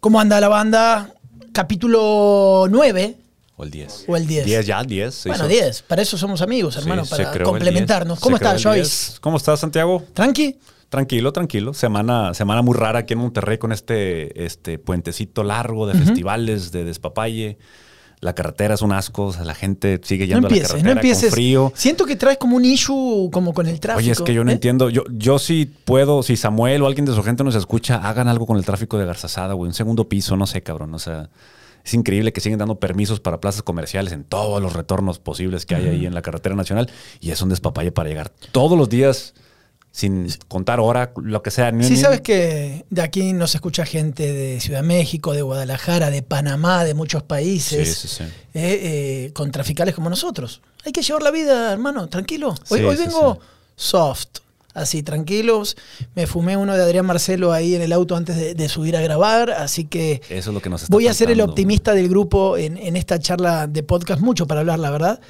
¿Cómo anda la banda? Capítulo 9 O el 10. o el 10. 10 ya, 10. se Bueno, hizo. 10. Para eso somos amigos, Sí, hermano, se para complementarnos. 10. ¿Cómo estás, Joyce? 10. ¿Cómo estás, Santiago? ¿Tranqui? Tranquilo, tranquilo. Semana, semana muy rara aquí en Monterrey con este, este puentecito largo de festivales, de despapalle. La carretera es un asco, o sea, la gente sigue No yendo a la carretera no empieces. con frío. Siento que traes como un issue como con el tráfico. Oye, es que yo no ¿eh? entiendo. Yo, yo sí puedo, si Samuel o alguien de su gente nos escucha, hagan algo con el tráfico de Garzazada, güey. Un segundo piso, no sé, cabrón. O sea, es increíble que siguen dando permisos para plazas comerciales en todos los retornos posibles que hay ahí en la carretera nacional. Y es un despapalle para llegar todos los días, sin contar hora, lo que sea. Sí, sabes que de aquí nos escucha gente de Ciudad de México, de Guadalajara, de Panamá, de muchos Sí, países, sí, sí. eh, eh, con traficales como nosotros. Hay que llevar la vida, hermano, tranquilo. Hoy, Sí, hoy sí, vengo sí. soft, así, tranquilos. Me fumé uno de Adrián Marcelo ahí en el auto antes de, de subir a grabar, así que Eso es lo que nos está voy a ser el optimista del grupo en, en esta charla de podcast, mucho para hablar, la verdad.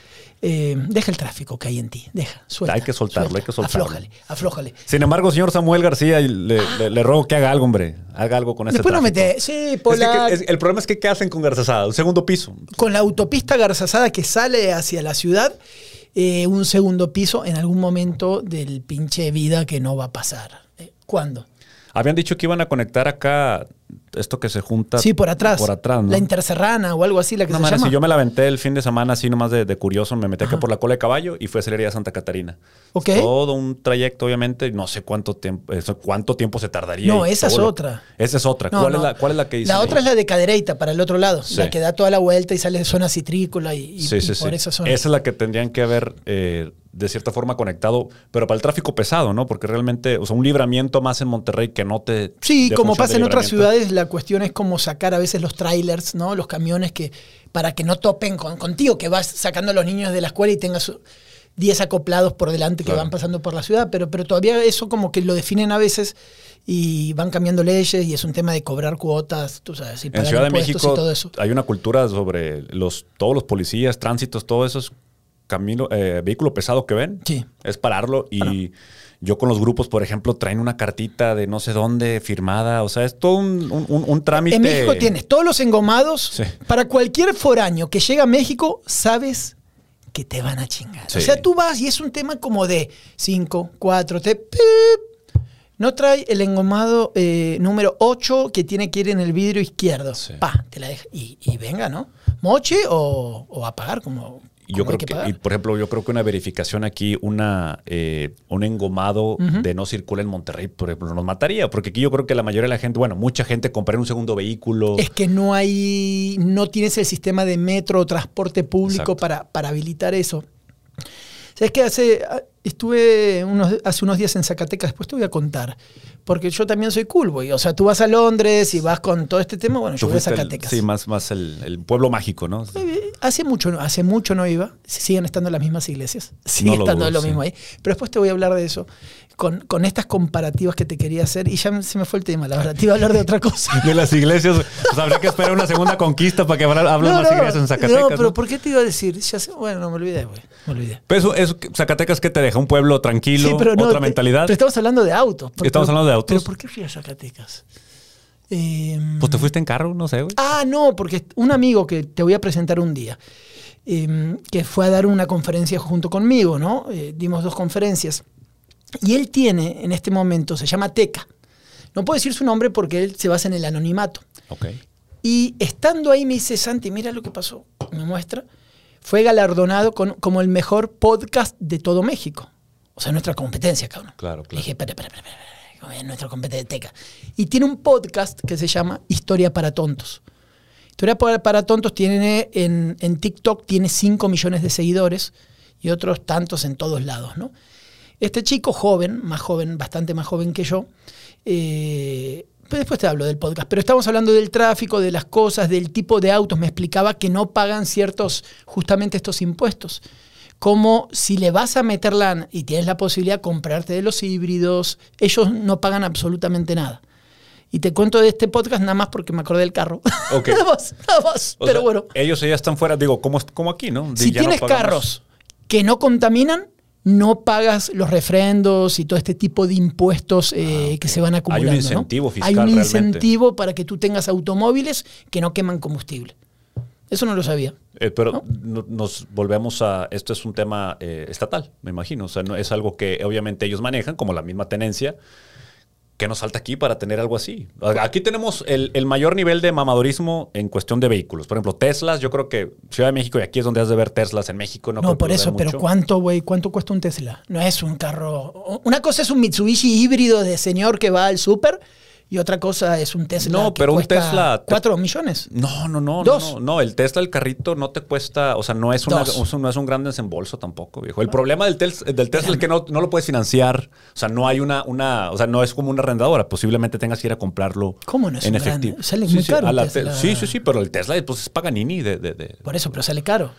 Eh, deja el tráfico que hay en ti, deja, suelta. Hay que soltarlo, hay que soltarlo. Aflójale, aflójale. Sin embargo, señor Samuel García, le, le- le ruego que haga algo, hombre. Haga algo con este Después tráfico. mete, sí, Es que- Pola, es- el problema es que ¿qué hacen con Garzazada? Un segundo piso. con la autopista Garzazada que sale hacia la ciudad, eh, un segundo piso en algún momento del pinche vida que no va a pasar. Eh, ¿Cuándo? Habían dicho que iban a conectar acá esto que se junta. Sí, por atrás. Por atrás, ¿no? La interserrana o algo así, la que No, se man, llama. si yo me la aventé el fin de semana así nomás de, de curioso, me metí acá por la cola de caballo y fui a Celería Santa Catarina. Ok. Todo un trayecto, obviamente. No sé cuánto tiempo, eso, cuánto tiempo se tardaría. No, esa es lo- otra. Esa es otra. No, ¿Cuál, no. Es la, ¿Cuál es la que dice? La otra es la de Cadereyta, para el otro lado. Sí. La que da toda la vuelta y sale de zona citrícola y, y- Sí, y sí, sí. por esa zona. Esa es la que tendrían que haber, eh, de cierta forma, conectado, pero para el tráfico pesado, ¿no? Porque realmente, o sea, un libramiento más en Monterrey que no te. Sí, como pasa en otras ciudades, la cuestión es como sacar a veces los trailers, ¿no? Los camiones que para que no topen con, contigo, que vas sacando a los niños de la escuela y tengas 10 acoplados por delante que Claro. van pasando por la ciudad, pero, pero todavía eso como que lo definen a veces y van cambiando leyes y es un tema de cobrar cuotas, tú sabes, y En pagar Ciudad de México y todo eso. hay una cultura sobre los, todos los policías, tránsitos, todos esos caminos, eh, vehículo pesado que ven. Sí. Es pararlo y yo con los grupos, por ejemplo, traen una cartita de no sé dónde firmada. O sea, es todo un, un- un- un trámite. En México tienes todos los engomados. Sí. Para cualquier foráneo que llega a México, sabes que te van a chingar. O sea, tú vas y es un tema como de 5, 4, te... No trae el engomado eh, número 8 que tiene que ir en el vidrio izquierdo. Pa, te la deja. Y, y venga, ¿no? Moche o, o a pagar como, Yo creo que, y por ejemplo, yo creo que una verificación aquí, una eh, un engomado de no circula en Monterrey, por ejemplo, nos mataría. Porque aquí yo creo que la mayoría de la gente, bueno, mucha gente compraría un segundo vehículo. Es que no hay, no tienes el sistema de metro o transporte público Exacto. para, para habilitar eso. ¿Sabes qué? Hace, ah, estuve unos, hace unos días en Zacatecas, después te voy a contar, porque yo también soy cool, boy. O sea, tú vas a Londres y vas con todo este tema, bueno, yo voy a el- Zacatecas. sí, más, más el, el pueblo mágico, ¿no? Hace mucho, no- hace mucho no iba, siguen estando las mismas iglesias, sigue No lo estando lo sí. mismo ahí. Pero después te voy a hablar de eso, con, con estas comparativas que te quería hacer, y ya se me fue el tema, la verdad, te iba a hablar de otra cosa. De las iglesias. Pues habría que esperar una segunda conquista para que hablen más iglesias en Zacatecas. No, pero ¿no? ¿por qué te iba a decir? Ya sé- bueno, no me olvidé, güey. Me olvidé. Pero eso, eso, Zacatecas, ¿qué te deja? ¿Un pueblo tranquilo? Sí, pero no, ¿Otra mentalidad? Pero estamos hablando de autos. Estamos hablando de autos. ¿Pero por qué fui a Zacatecas? Eh, Pues te fuiste en carro, no sé, güey. ah, no, porque un amigo que te voy a presentar un día, eh, que fue a dar una conferencia junto conmigo, ¿no? Eh, dimos dos conferencias. Y él tiene, en este momento, se llama Teca. No puedo decir su nombre porque él se basa en el anonimato. Ok. Y estando ahí me dice, Santi, mira lo que pasó. Me muestra. Fue galardonado con, como el mejor podcast de todo México. O sea, nuestra competencia, cabrón. Claro, Le claro. dije, espera, espera, espera, espera, espera, es nuestra competencia. Y tiene un podcast que se llama Historia para Tontos. Historia para, para Tontos tiene en, en TikTok tiene 5 millones de seguidores y otros tantos en todos lados, ¿no? Este chico joven, más joven, bastante más joven que yo, eh, pues después te hablo del podcast, pero estamos hablando del tráfico, de las cosas, del tipo de autos. Me explicaba que no pagan ciertos, justamente estos impuestos. Como si le vas a meter lana y tienes la posibilidad de comprarte de los híbridos, ellos no pagan absolutamente nada. Y te cuento de este podcast nada más porque me acordé del carro. Ok. nada más, nada más. O pero sea, bueno, Ellos ya están fuera, digo, como, como aquí, ¿no? si no tienes carros que no contaminan, no pagas los refrendos y todo este tipo de impuestos eh, Ah, que se van acumulando. ¿no? incentivo fiscal Hay un realmente. incentivo para que tú tengas automóviles que no queman combustible. Eso no lo sabía. Eh, pero no- nos volvemos a. Esto es un tema eh, estatal, me imagino. O sea, no es algo que obviamente ellos manejan, como la misma tenencia. ¿Qué nos falta aquí para tener algo así? Aquí tenemos el, el mayor nivel de mamadorismo en cuestión de vehículos. Por ejemplo, Teslas, yo creo que Ciudad de México, y aquí es donde has de ver Teslas en México. No, por eso, pero. ¿cuánto, güey? ¿Cuánto cuesta un Tesla? No es un carro. Una cosa es un Mitsubishi híbrido de señor que va al súper y otra cosa es un Tesla. No, que pero un Tesla- ¿Cuatro millones? No, no, no. Dos. No, no, el Tesla, el carrito, no te cuesta, o sea, no es, una, no es un gran desembolso tampoco, viejo. El problema del, tel- del Tesla es que no, no lo puedes financiar. O sea, no hay una, una, o sea, no es como una arrendadora. Posiblemente tengas que ir a comprarlo ¿Cómo no es en gran- efectivo. sale Sí, muy sí, caro Tesla. te- Sí, sí, sí, pero el Tesla pues, es Paganini de, de- de- Por eso, pero sale caro.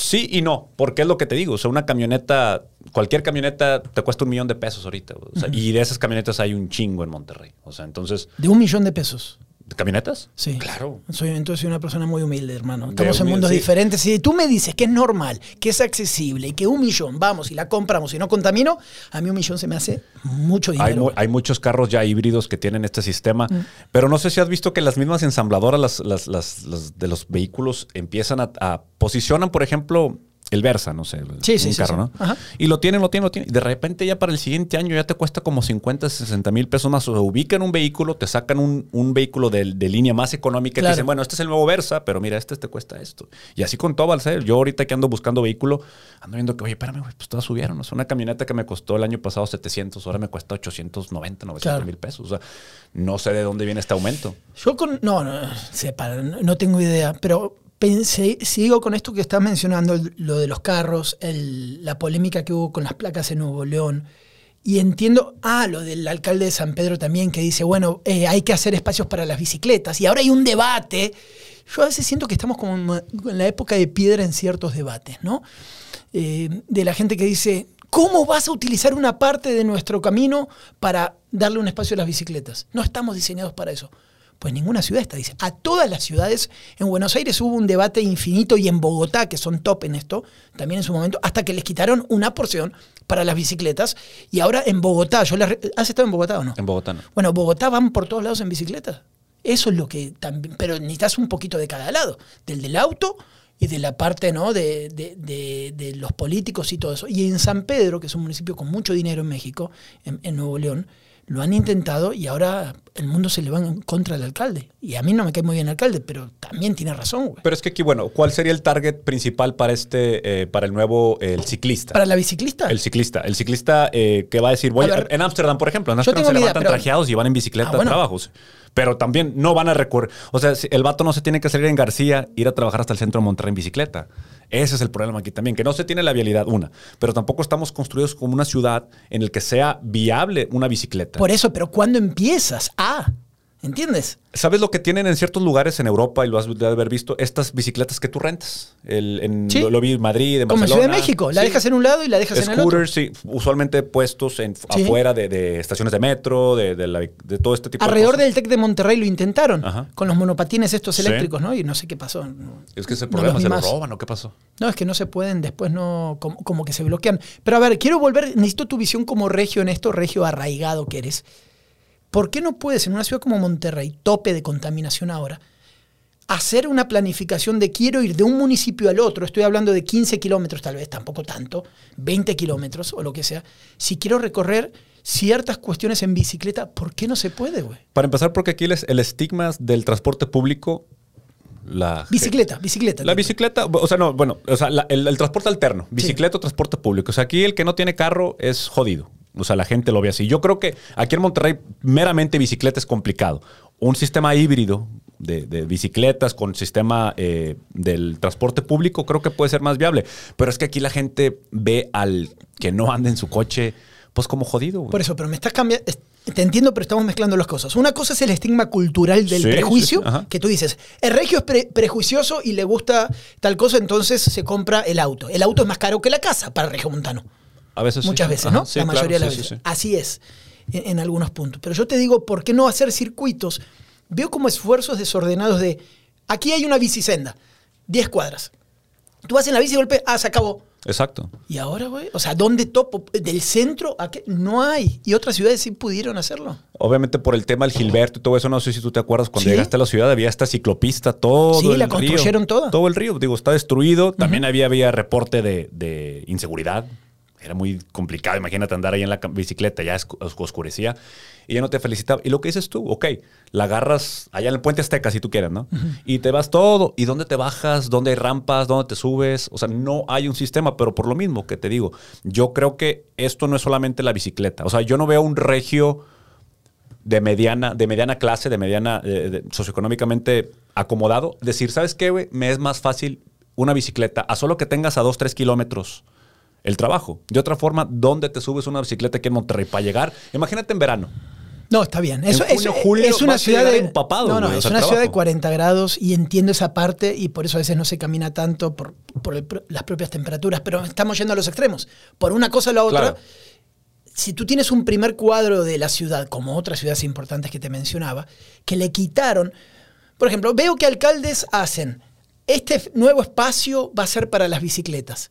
Sí y no, porque es lo que te digo. O sea, una camioneta, cualquier camioneta te cuesta un millón de pesos ahorita. o sea, Y de esas camionetas hay un chingo en Monterrey. O sea, entonces, De un millón de pesos. ¿Camionetas? Sí. Claro. Soy, entonces soy una persona muy humilde, hermano. Estamos en mundos sí. diferentes. Si tú me dices que es normal, que es accesible y que un millón, vamos, y la compramos y no contamino, a mí un millón se me hace mucho dinero. Hay, mu- hay muchos carros ya híbridos que tienen este sistema, pero no sé si has visto que las mismas ensambladoras las, las- las- las de los vehículos empiezan a, a- posicionan, por ejemplo, el Versa, no sé, Sí, un sí, carro, sí. ¿no? Ajá. Y lo tienen, lo tienen, lo tienen. Y de repente ya para el siguiente año ya te cuesta como 50, 60 mil pesos más. O sea, ubican un vehículo, te sacan un, un vehículo de, de línea más económica y te dicen, bueno, este es el nuevo Versa, pero mira, este te cuesta esto. Y así con todo, ser. Yo ahorita que ando buscando vehículo, ando viendo que, oye, espérame, pues todas subieron. O sea, una camioneta que me costó el año pasado 700, ahora me cuesta 890, 900 Claro. mil pesos. O sea, no sé de dónde viene este aumento. Yo con. No, no, sepa, no tengo idea, pero pensé, sigo con esto que estás mencionando, lo de los carros, la polémica que hubo con las placas en Nuevo León. Y entiendo, ah, lo del alcalde de San Pedro también, que dice, bueno, eh, hay que hacer espacios para las bicicletas. Y ahora hay un debate. Yo a veces siento que estamos como en en la época de piedra en ciertos debates, ¿no? Eh, de la gente que dice, ¿cómo vas a utilizar una parte de nuestro camino para darle un espacio a las bicicletas? No estamos diseñados para eso. Pues ninguna ciudad está dice A todas las ciudades, en Buenos Aires hubo un debate infinito y en Bogotá, que son top en esto, también en su momento, hasta que les quitaron una porción para las bicicletas. Y ahora en Bogotá, yo les ¿has estado en Bogotá o no? En Bogotá no. Bueno, Bogotá van por todos lados en bicicleta. Eso es lo que también. Pero necesitas un poquito de cada lado. Del del auto y de la parte ¿no? de, de- de- de los políticos y todo eso. Y en San Pedro, que es un municipio con mucho dinero en México, en, en Nuevo León, lo han intentado y ahora el mundo se le va en contra del alcalde. Y a mí no me cae muy bien el alcalde, pero también tiene razón, güey. Pero es que aquí, bueno, ¿cuál sería el target principal para este, eh, para el nuevo, eh, el ciclista? Para la biciclista. El ciclista, el ciclista eh, que va a decir, voy A ver, en Ámsterdam, por ejemplo, en Ámsterdam se idea, levantan pero- trajeados y van en bicicleta Ah, bueno. a trabajos. Pero también no van a recurrir. O sea, el vato no se tiene que salir en García, ir a trabajar hasta el centro de Monterrey en bicicleta. Ese es el problema aquí también, que no se tiene la vialidad, una. Pero tampoco estamos construidos como una ciudad en el que sea viable una bicicleta. Por eso, pero ¿cuándo empiezas? Ah, ¿entiendes? ¿Sabes lo que tienen en ciertos lugares en Europa, y lo has de haber visto? Estas bicicletas que tú rentas. El, en, Sí. lo, lo vi en Madrid, en Como en Barcelona. Ciudad de México. La Sí. dejas en un lado y la dejas en el otro. Scooters, sí, usualmente puestos en, Sí. afuera de, de estaciones de metro, de, de la- de todo este tipo Alrededor de cosas. del TEC de Monterrey lo intentaron Ajá. con los monopatines estos Sí. eléctricos, ¿no? Y no sé qué pasó. Es que ese problema, se lo roban o qué pasó. No, es que no se pueden, después no, como, como que se bloquean. Pero a ver, quiero volver, necesito tu visión como regio en esto, regio arraigado que eres. ¿Por qué no puedes en una ciudad como Monterrey, tope de contaminación ahora, hacer una planificación de quiero ir de un municipio al otro, estoy hablando de 15 kilómetros tal vez, tampoco tanto, 20 kilómetros o lo que sea, si quiero recorrer ciertas cuestiones en bicicleta, ¿por qué no se puede, güey? Para empezar, porque aquí les- el estigma del transporte público, la... Bicicleta, bicicleta. La bicicleta, o sea, no, bueno, o sea, la- el, el transporte alterno, bicicleta o transporte público. O sea, aquí el que no tiene carro es jodido. O sea, la gente lo ve así. Yo creo que aquí en Monterrey meramente bicicleta es complicado. Un sistema híbrido de, de bicicletas con sistema eh, del transporte público creo que puede ser más viable. Pero es que aquí la gente ve al que no anda en su coche, pues como jodido. güey. Por eso, pero me estás cambiando. Te entiendo, pero estamos mezclando las cosas. Una cosa es el estigma cultural del Sí, prejuicio, sí, sí, ajá. que tú dices, el regio es pre- prejuicioso y le gusta tal cosa, entonces se compra el auto. El auto es más caro que la casa para el regio montano. A veces sí. Muchas veces, Ajá, ¿no? sí, la claro, mayoría de las sí, veces. sí. Así es, en, en algunos puntos. Pero yo te digo, ¿por qué no hacer circuitos? Veo como esfuerzos desordenados de, aquí hay una bicisenda, 10 cuadras. Tú vas en la bici y golpe, ah, se acabó. Exacto. Y ahora, güey, o sea, ¿dónde topo? Del centro a qué? No hay. Y otras ciudades sí pudieron hacerlo. Obviamente por el tema del Gilberto y todo eso, no sé si tú te acuerdas, cuando Sí. llegaste a la ciudad había esta ciclopista, todo Sí, el la río. construyeron toda. Todo el río, digo, está destruido. También había, había reporte de, de inseguridad. Era muy complicado, imagínate andar ahí en la bicicleta, ya oscurecía. Y ya no te felicitaba. Y lo que dices tú, ok, la agarras allá en el puente Azteca si tú quieres, ¿no? Y te vas todo. ¿Y dónde te bajas? ¿Dónde hay rampas? ¿Dónde te subes? O sea, no hay un sistema, pero por lo mismo que te digo, yo creo que esto no es solamente la bicicleta. O sea, yo no veo un regio de mediana, de mediana clase, de mediana, eh, de- socioeconómicamente acomodado, decir, ¿sabes qué, güey? Me es más fácil una bicicleta a solo que tengas a dos, tres kilómetros el trabajo. De otra forma, ¿dónde te subes una bicicleta aquí en Monterrey para llegar? Imagínate en verano. No, está bien. Eso, junio, eso- julio es una ciudad de empapado, No, no, o es una ciudad de trabajo. 40 grados y entiendo esa parte y por eso a veces no se camina tanto por, por el pro- las propias temperaturas, pero estamos yendo a los extremos. Por una cosa o la otra, Claro. si tú tienes un primer cuadro de la ciudad, como otras ciudades importantes que te mencionaba, que le quitaron, por ejemplo, veo que alcaldes hacen, este nuevo espacio va a ser para las bicicletas,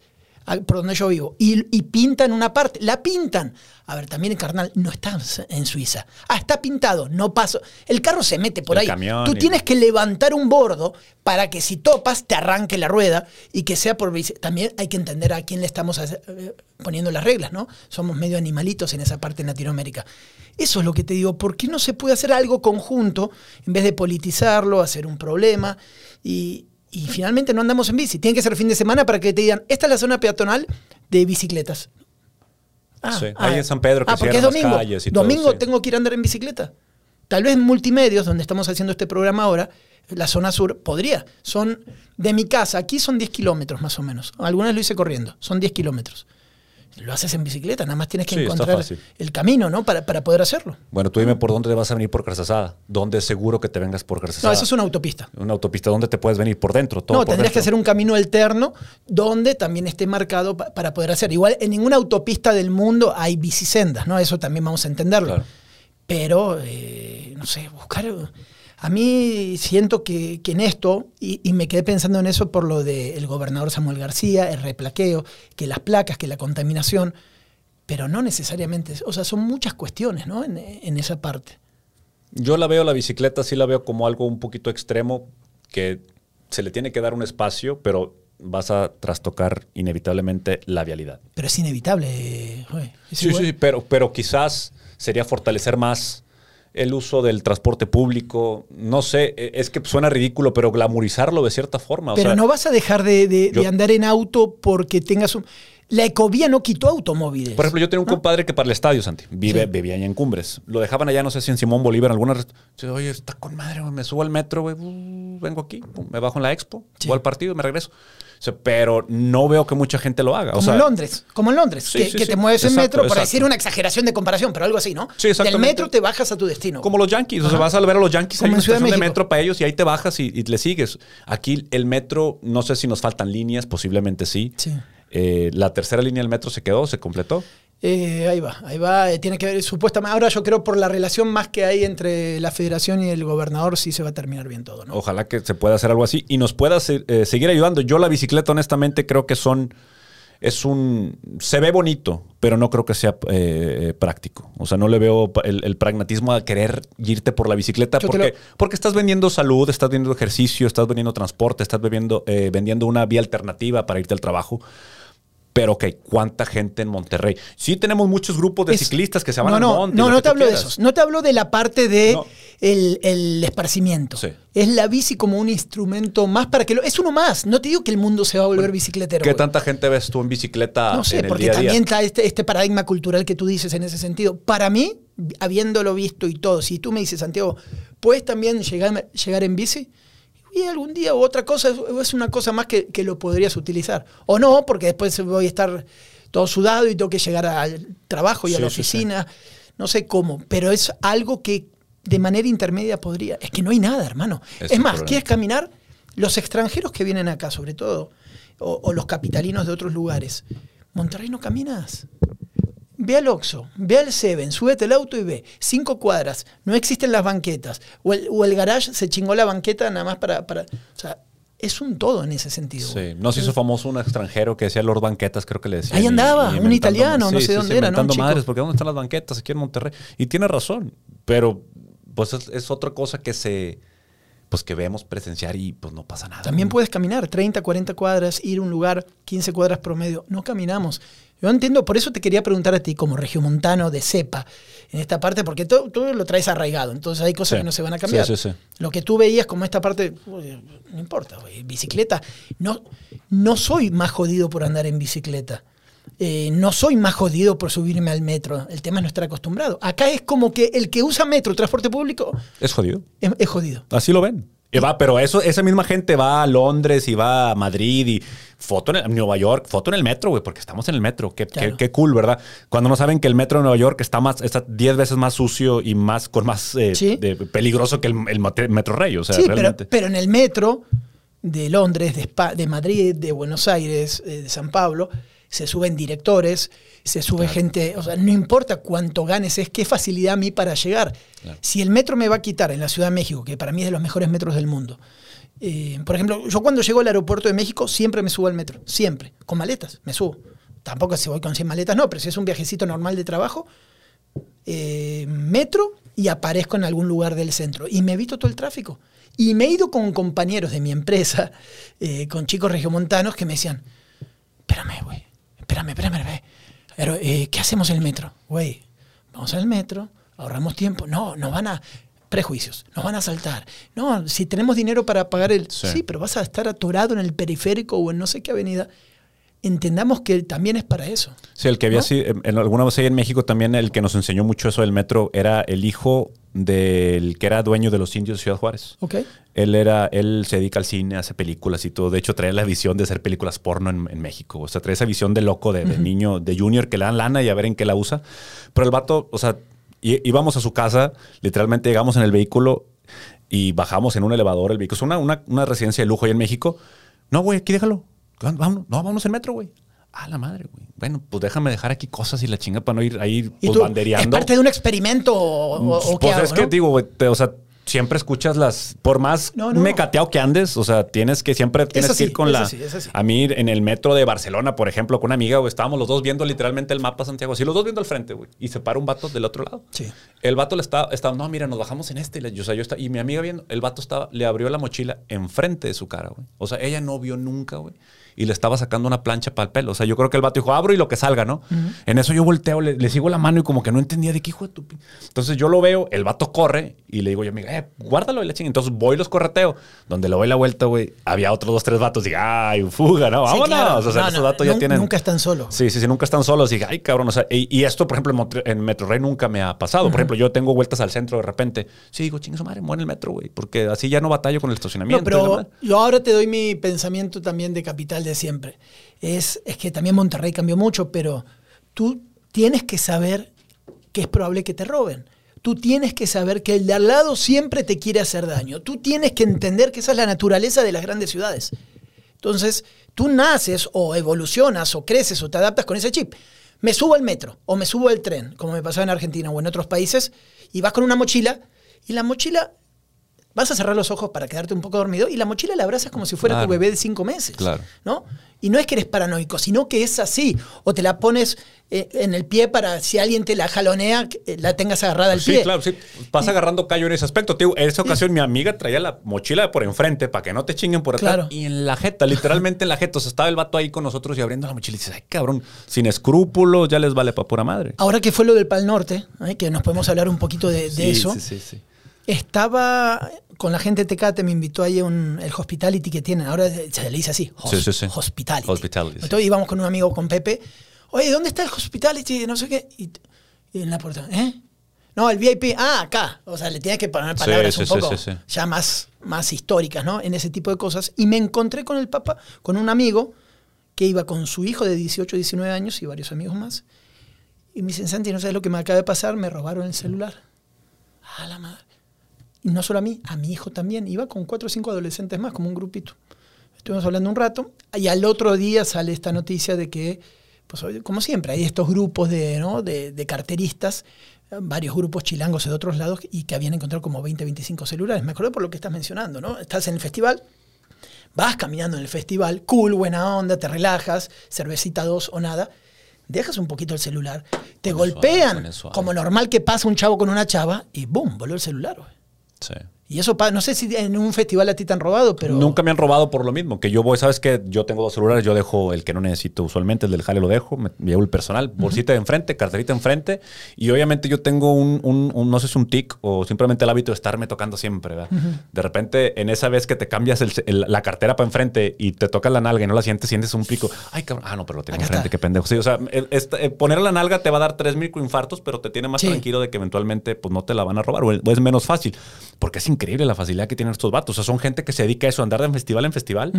por donde yo vivo, y, y pintan una parte, la pintan. A ver, también el carnal no está en Suiza. Ah, está pintado, no paso. El carro se mete por El ahí. camión Tú y- tienes que levantar un bordo para que si topas te arranque la rueda y que sea por. También hay que entender a quién le estamos eh, poniendo las reglas, ¿no? Somos medio animalitos en esa parte en Latinoamérica. Eso es lo que te digo. ¿Por qué no se puede hacer algo conjunto en vez de politizarlo, hacer un problema? Y, y finalmente no andamos en bici. Tiene que ser fin de semana para que te digan, esta es la zona peatonal de bicicletas. Sí, ahí en San Pedro que ah, porque es domingo. calles y todo, domingo sí. tengo que ir a andar en bicicleta. Tal vez en multimedios, donde estamos haciendo este programa ahora, la zona sur podría. Son de mi casa, aquí son 10 kilómetros más o menos. Algunas lo hice corriendo, son 10 kilómetros. Lo haces en bicicleta, nada más tienes que Sí, encontrar el camino, ¿no? Para, para poder hacerlo. Bueno, tú dime por dónde te vas a venir por Garzasada. ¿Dónde es seguro que te vengas por Garzasada? No, eso es una autopista. Una autopista, ¿dónde te puedes venir? Por dentro, todo No, por tendrías que hacer un camino alterno donde también esté marcado pa- para poder hacer. Igual en ninguna autopista del mundo hay bicisendas, ¿no? Eso también vamos a entenderlo. Claro. Pero, eh, no sé, buscar... A mí siento que, que en esto, y, y me quedé pensando en eso por lo del gobernador Samuel García, el replaqueo, que las placas, que la contaminación, pero no necesariamente, o sea, son muchas cuestiones, ¿no? En, en esa parte. Yo la veo, la bicicleta sí la veo como algo un poquito extremo, que se le tiene que dar un espacio, pero vas a trastocar inevitablemente la vialidad. Pero es inevitable. eh, joder, es Sí, igual. sí, pero, pero quizás sería fortalecer más el uso del transporte público. No sé, e- es que suena ridículo, pero glamorizarlo de cierta forma. o Pero sea, no vas a dejar de, de- yo- de andar en auto porque tengas un... La ecovía no quitó automóviles. Por ejemplo, yo tenía un ¿no? compadre que para el estadio, Santi, vive, Sí. vivía allá en Cumbres. Lo dejaban allá, no sé si en Simón Bolívar, en alguna... Oye, está con madre, me subo al metro, güey, uh, vengo aquí, pum, me bajo en la expo, Sí. voy al partido y me regreso. O sea, pero no veo que mucha gente lo haga. Como o sea, en Londres, como en Londres, Sí, que, sí, que sí. te mueves en metro, por decir una exageración de comparación, pero algo así, ¿no? Sí, Del metro te bajas a tu destino. Como los Yankees, o sea, Ajá. vas a ver a los Yankees, Como hay una de estación de metro para ellos y ahí te bajas y, y le sigues. Aquí el metro, no sé si nos faltan líneas, posiblemente sí. Sí. Eh, la tercera línea del metro se quedó, se completó. Eh, ahí va, ahí va. eh, tiene que ver, supuestamente, ahora yo creo por la relación más que hay entre la federación y el gobernador, sí se va a terminar bien todo, ¿no? Ojalá que se pueda hacer algo así y nos pueda se- eh, seguir ayudando. Yo la bicicleta, honestamente, creo que son. Es un. Se ve bonito, pero no creo que sea eh, práctico. O sea, no le veo el, el pragmatismo a querer irte por la bicicleta Yo porque, lo- porque estás vendiendo salud, estás vendiendo ejercicio, estás vendiendo transporte, estás vendiendo, vendiendo una vía alternativa para irte al trabajo. Pero, ok, ¿cuánta gente en Monterrey? Sí, tenemos muchos grupos de Es- ciclistas que se van no, al no, monte. No, no te hablo de esos. No te hablo de la parte de No. el, el esparcimiento. Sí. Es la bici como un instrumento más para que lo. Es uno más. No te digo que el mundo se va a volver bicicletero. ¿Qué tanta gente ves tú en bicicleta No sé, en el porque día a día? también está este, este paradigma cultural que tú dices en ese sentido. Para mí, habiéndolo visto y todo, si tú me dices, Santiago, ¿puedes también llegar, llegar en bici? Y algún día u otra cosa, es- una cosa más que, que lo podrías utilizar. O no, porque después voy a estar todo sudado y tengo que llegar al trabajo y a la sí, sí. oficina. No sé cómo, pero es algo que de manera intermedia podría. Es que no hay nada, hermano. Es más, problema. ¿quieres caminar? Los extranjeros que vienen acá, sobre todo, o, o los capitalinos de otros lugares, Monterrey no caminas. Ve al Oxxo, ve al Seven, súbete el auto y ve. Cinco cuadras, no existen las banquetas. O el, o el garage se chingó la banqueta nada más para... para o sea, es un todo en ese sentido. Sí, no se hizo famoso un extranjero que decía Lord Banquetas, creo que le decía. Ahí andaba, un italiano, no sé dónde era, ¿no? madres, porque ¿dónde están las banquetas aquí en Monterrey? Y tiene razón, pero pues es, otra cosa que se pues que vemos presenciar y pues no pasa nada. También puedes caminar 30, 40 cuadras, ir a un lugar 15 cuadras promedio. No caminamos. Yo entiendo, por eso te quería preguntar a ti como regiomontano de cepa en esta parte, porque tú, lo traes arraigado, entonces hay cosas que no se van a cambiar. lo que tú veías como esta parte, no importa, bicicleta, no, no soy más jodido por andar en bicicleta. Eh, no soy más jodido por subirme al metro. El tema es no estar acostumbrado. Acá es como que el que usa metro, transporte público. Es jodido. es jodido. Así lo ven. Y va, pero eso, esa misma gente va a Londres y va a Madrid y foto en Nueva York, foto en el metro, güey, porque estamos en el metro. Qué, qué, cool, ¿verdad? Cuando no saben que el metro de Nueva York está más, está 10 veces más sucio y más, con más eh, peligroso que el, metro rey. O sea, sí, Pero, en el metro de Londres, de, de Madrid, de Buenos Aires, eh, de San Pablo, se suben directores, se sube gente, o sea, no importa cuánto ganes, es qué facilidad a mí para llegar. Si el metro me va a quitar en la Ciudad de México, que para mí es de los mejores metros del mundo, eh, por ejemplo, yo cuando llego al aeropuerto de México siempre me subo al metro, siempre, con maletas, me subo. Tampoco si voy con 100 maletas, no, pero si es un viajecito normal de trabajo, eh, metro y aparezco en algún lugar del centro y me evito todo el tráfico. Y me he ido con compañeros de mi empresa, eh, con chicos regiomontanos que me decían, espérame, güey, espérame, espérame, espérame. Pero, eh, ¿qué hacemos en el metro? Güey, vamos al metro, ahorramos tiempo. No, nos van a... Prejuicios, nos van a saltar. No, si tenemos dinero para pagar el... Sí. pero vas a estar atorado en el periférico o en no sé qué avenida entendamos que también es para eso. Sí, el que había así, en alguna vez ahí en México también el que nos enseñó mucho eso del metro era el hijo del que era dueño de los indios de Ciudad Juárez. Ok. Él era, él se dedica al cine, hace películas y todo. De hecho, trae la visión de hacer películas porno en, México. O sea, trae esa visión de loco, de, niño, de junior, que le dan lana y a ver en qué la usa. Pero el vato, o sea, íbamos a su casa, literalmente llegamos en el vehículo y bajamos en un elevador el vehículo. Es una, una, una residencia de lujo ahí en México. No, güey, aquí déjalo. Vámonos, no, vámonos en metro, güey. Ah, la madre, güey. Bueno, pues déjame dejar aquí cosas y la chinga para no ir ahí pues, bandereando. ¿Es parte de un experimento o, Pues es que digo, güey, o sea, siempre escuchas las. Por más mecateado que andes, o sea, tienes que siempre tienes que ir con la. A mí en el metro de Barcelona, por ejemplo, con una amiga, güey, estábamos los dos viendo literalmente el mapa Santiago, así los dos viendo al frente, güey, y se para un vato del otro lado. Sí. El vato le estaba, estaba no, mira, nos bajamos en este. Y, o sea, yo estaba, y mi amiga viendo, el vato estaba, le abrió la mochila enfrente de su cara, güey. O sea, ella no vio nunca, güey y le estaba sacando una plancha para el pelo. O sea, yo creo que el vato dijo, abro y lo que salga, ¿no? En eso yo volteo, le, sigo la mano y como que no entendía de qué hijo de tu... Entonces yo lo veo, el vato corre y le digo yo, amiga, eh, guárdalo y la chinga. Entonces voy y los correteo. Donde le doy la vuelta, güey, había otros dos, tres vatos y, ay, fuga, ¿no? Vámonos. O sea, esos vatos ya tienen... Nunca están solos. Sí, sí, sí, nunca están solos. Y ay, cabrón, o sea, y, esto, por ejemplo, en Metro Rey nunca me ha pasado. Por ejemplo, yo tengo vueltas al centro de repente. Sí, digo, chinga su madre, muere el metro, güey, porque así ya no batallo con el estacionamiento. pero yo ahora te doy mi pensamiento también de capital de siempre es, que también Monterrey cambió mucho, pero tú tienes que saber que es probable que te roben. Tú tienes que saber que el de al lado siempre te quiere hacer daño. Tú tienes que entender que esa es la naturaleza de las grandes ciudades. Entonces, tú naces o evolucionas o creces o te adaptas con ese chip. Me subo al metro o me subo al tren, como me pasó en Argentina o en otros países, y vas con una mochila y la mochila vas a cerrar los ojos para quedarte un poco dormido y la mochila la abrazas como si fuera tu bebé de cinco meses. Claro. ¿no? Y no es que eres paranoico, sino que es así. O te la pones eh, en el pie para si alguien te la jalonea, eh, la tengas agarrada al pie. Sí, claro, sí. Vas agarrando callo en ese aspecto. Tío, en esa ocasión mi amiga traía la mochila por enfrente para que no te chinguen por atrás. Y en la jeta, literalmente en la jeta. O sea, estaba el vato ahí con nosotros y abriendo la mochila. Y dices, ay, cabrón, sin escrúpulos, ya les vale para pura madre. Ahora que fue lo del Pal Norte, que nos podemos hablar un poquito de, de eso. Sí, sí, sí. Estaba con la gente de Tecate, me invitó ahí un, el hospitality que tienen. Ahora se le dice así, hospitality. Entonces íbamos con un amigo, con Pepe. Oye, ¿dónde está el hospitality? No sé qué. Y, en la puerta, ¿eh? No, el VIP, ah, acá. O sea, le tenía que poner palabras un poco ya más, más históricas, ¿no? En ese tipo de cosas. Y me encontré con el papá, con un amigo que iba con su hijo de 18, 19 años y varios amigos más. Y me dicen, Santi, no sabes lo que me acaba de pasar, me robaron el celular. Ah, la madre. Y no solo a mí, a mi hijo también. Iba con cuatro o cinco adolescentes más, como un grupito. Estuvimos hablando un rato y al otro día sale esta noticia de que, pues, como siempre, hay estos grupos de, ¿no? de, de carteristas, varios grupos chilangos de otros lados y que habían encontrado como 20, 25 celulares. Me acuerdo por lo que estás mencionando, ¿no? Estás en el festival, Vas caminando en el festival, cool, buena onda, te relajas, cervecita dos o nada. Dejas un poquito el celular, te golpean como normal que pasa un chavo con una chava y boom, voló el celular. Güey. Y eso, no sé si en un festival a ti te han robado, pero... Nunca me han robado por lo mismo. Que yo voy, ¿sabes que Yo tengo dos celulares, yo dejo el que no necesito usualmente, el del jale lo dejo, me, llevo el personal, bolsita de enfrente, carterita enfrente. Y obviamente yo tengo un, un- un- no sé es un tic o simplemente el hábito de estarme tocando siempre, ¿verdad? De repente, en esa vez que te cambias el- el- la cartera para enfrente y te toca la nalga y no la sientes, sientes un pico. Ay, cabrón. Ah, no, pero lo tengo enfrente, qué pendejo. Sí, o sea, el- eh, poner la nalga te va a dar tres microinfartos, pero te tiene más Sí. tranquilo de que eventualmente pues, no te la van a robar o o es menos fácil. Porque es increíble la facilidad que tienen estos vatos. O sea, son gente que se dedica a eso, a andar de festival en festival,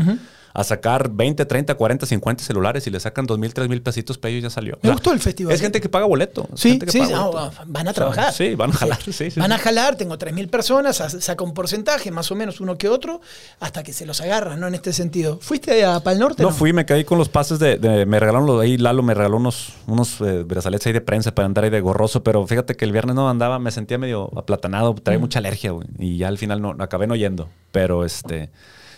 a sacar 20, 30, 40, 50 celulares y le sacan 2 mil, 3 mil pesitos para ellos y ya salió. Me gustó el festival, Es ¿eh? gente que paga boleto. Sí, gente que sí, paga no, boleto. van a O sea, trabajar. Sí, van a jalar. Sí, sí, Van a jalar, tengo 3.000 personas, sa- saca un porcentaje, más o menos uno que otro, hasta que se los agarran, ¿no? En este sentido. ¿Fuiste a Pal Norte? No fui, me caí con los pases de, de- me regalaron los ahí, Lalo me regaló unos, unos eh, brazaletes ahí de prensa para andar ahí de gorroso, pero fíjate que el viernes no andaba, me sentía medio aplatanado, traía Mm. mucha alergia, güey, y ya al final no, acabé no yendo, pero este,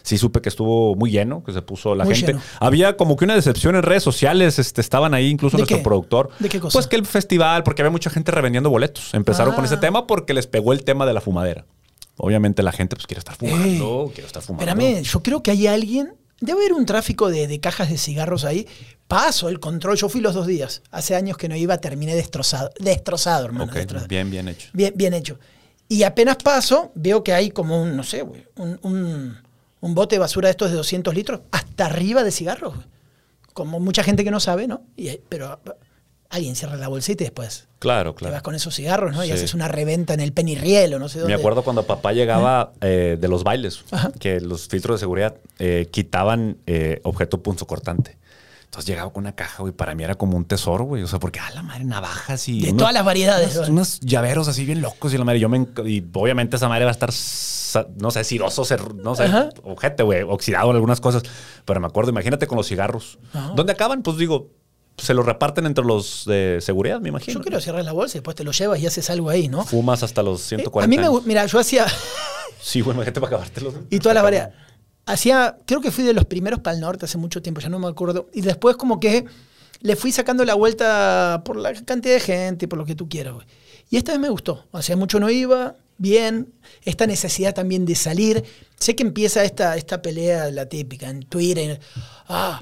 sí supe que estuvo muy lleno, que se puso la Muy gente. lleno. Había como que una decepción en redes sociales, este, estaban ahí incluso ¿De nuestro qué? productor. ¿De qué cosa? Pues que el festival, porque había mucha gente revendiendo boletos. Empezaron con Ah. ese tema porque les pegó el tema de la fumadera. Obviamente la gente pues quiere estar fumando, quiere estar fumando. Espérame, yo creo que hay alguien. Debe haber un tráfico de, de cajas de cigarros ahí. Paso el control. Yo fui los dos días. Hace años que no iba, terminé destrozado. Destrozado, hermano. Destrozado. bien, bien hecho. Bien, bien hecho. Y apenas paso, veo que hay como un, no sé, güey, un, un- un bote de basura de estos de 200 litros, hasta arriba de cigarros. güey. Como mucha gente que no sabe, ¿no? Y, pero ah, alguien cierra la bolsita y después Claro, te claro. vas con esos cigarros, ¿no? Y haces una reventa en el Penirriel o no sé dónde. Me acuerdo cuando papá llegaba eh, de los bailes, Ajá. que los filtros de seguridad eh, quitaban eh, objeto punzocortante. Entonces llegaba con una caja, güey, para mí era como un tesoro, güey. O sea, porque, ah, la madre, navajas y... De unos- todas las variedades. Unos, ¿no? unos llaveros así bien locos y la madre, yo me... Y obviamente esa madre va a estar, no sé, siroso, cer- no sé, Ajá. ojete, güey, oxidado en algunas cosas. Pero me acuerdo, imagínate con los cigarros. Ajá. ¿Dónde acaban? Pues digo, se los reparten entre los de seguridad, me imagino. Yo quiero cerrar la bolsa y después te lo llevas y haces algo ahí, ¿no? Fumas hasta los Eh, 140 a mí me años. mira, yo hacía Sí, güey, imagínate para acabártelo. y todas las variedades. Hacía, creo que fui de los primeros para el norte hace mucho tiempo, ya no me acuerdo. Y después como que le fui sacando la vuelta por la cantidad de gente por lo que tú quieras, güey. Y esta vez me gustó. Hacía mucho no iba, bien. Esta necesidad también de salir. Sé que empieza esta, esta pelea, la típica, en Twitter. Ah,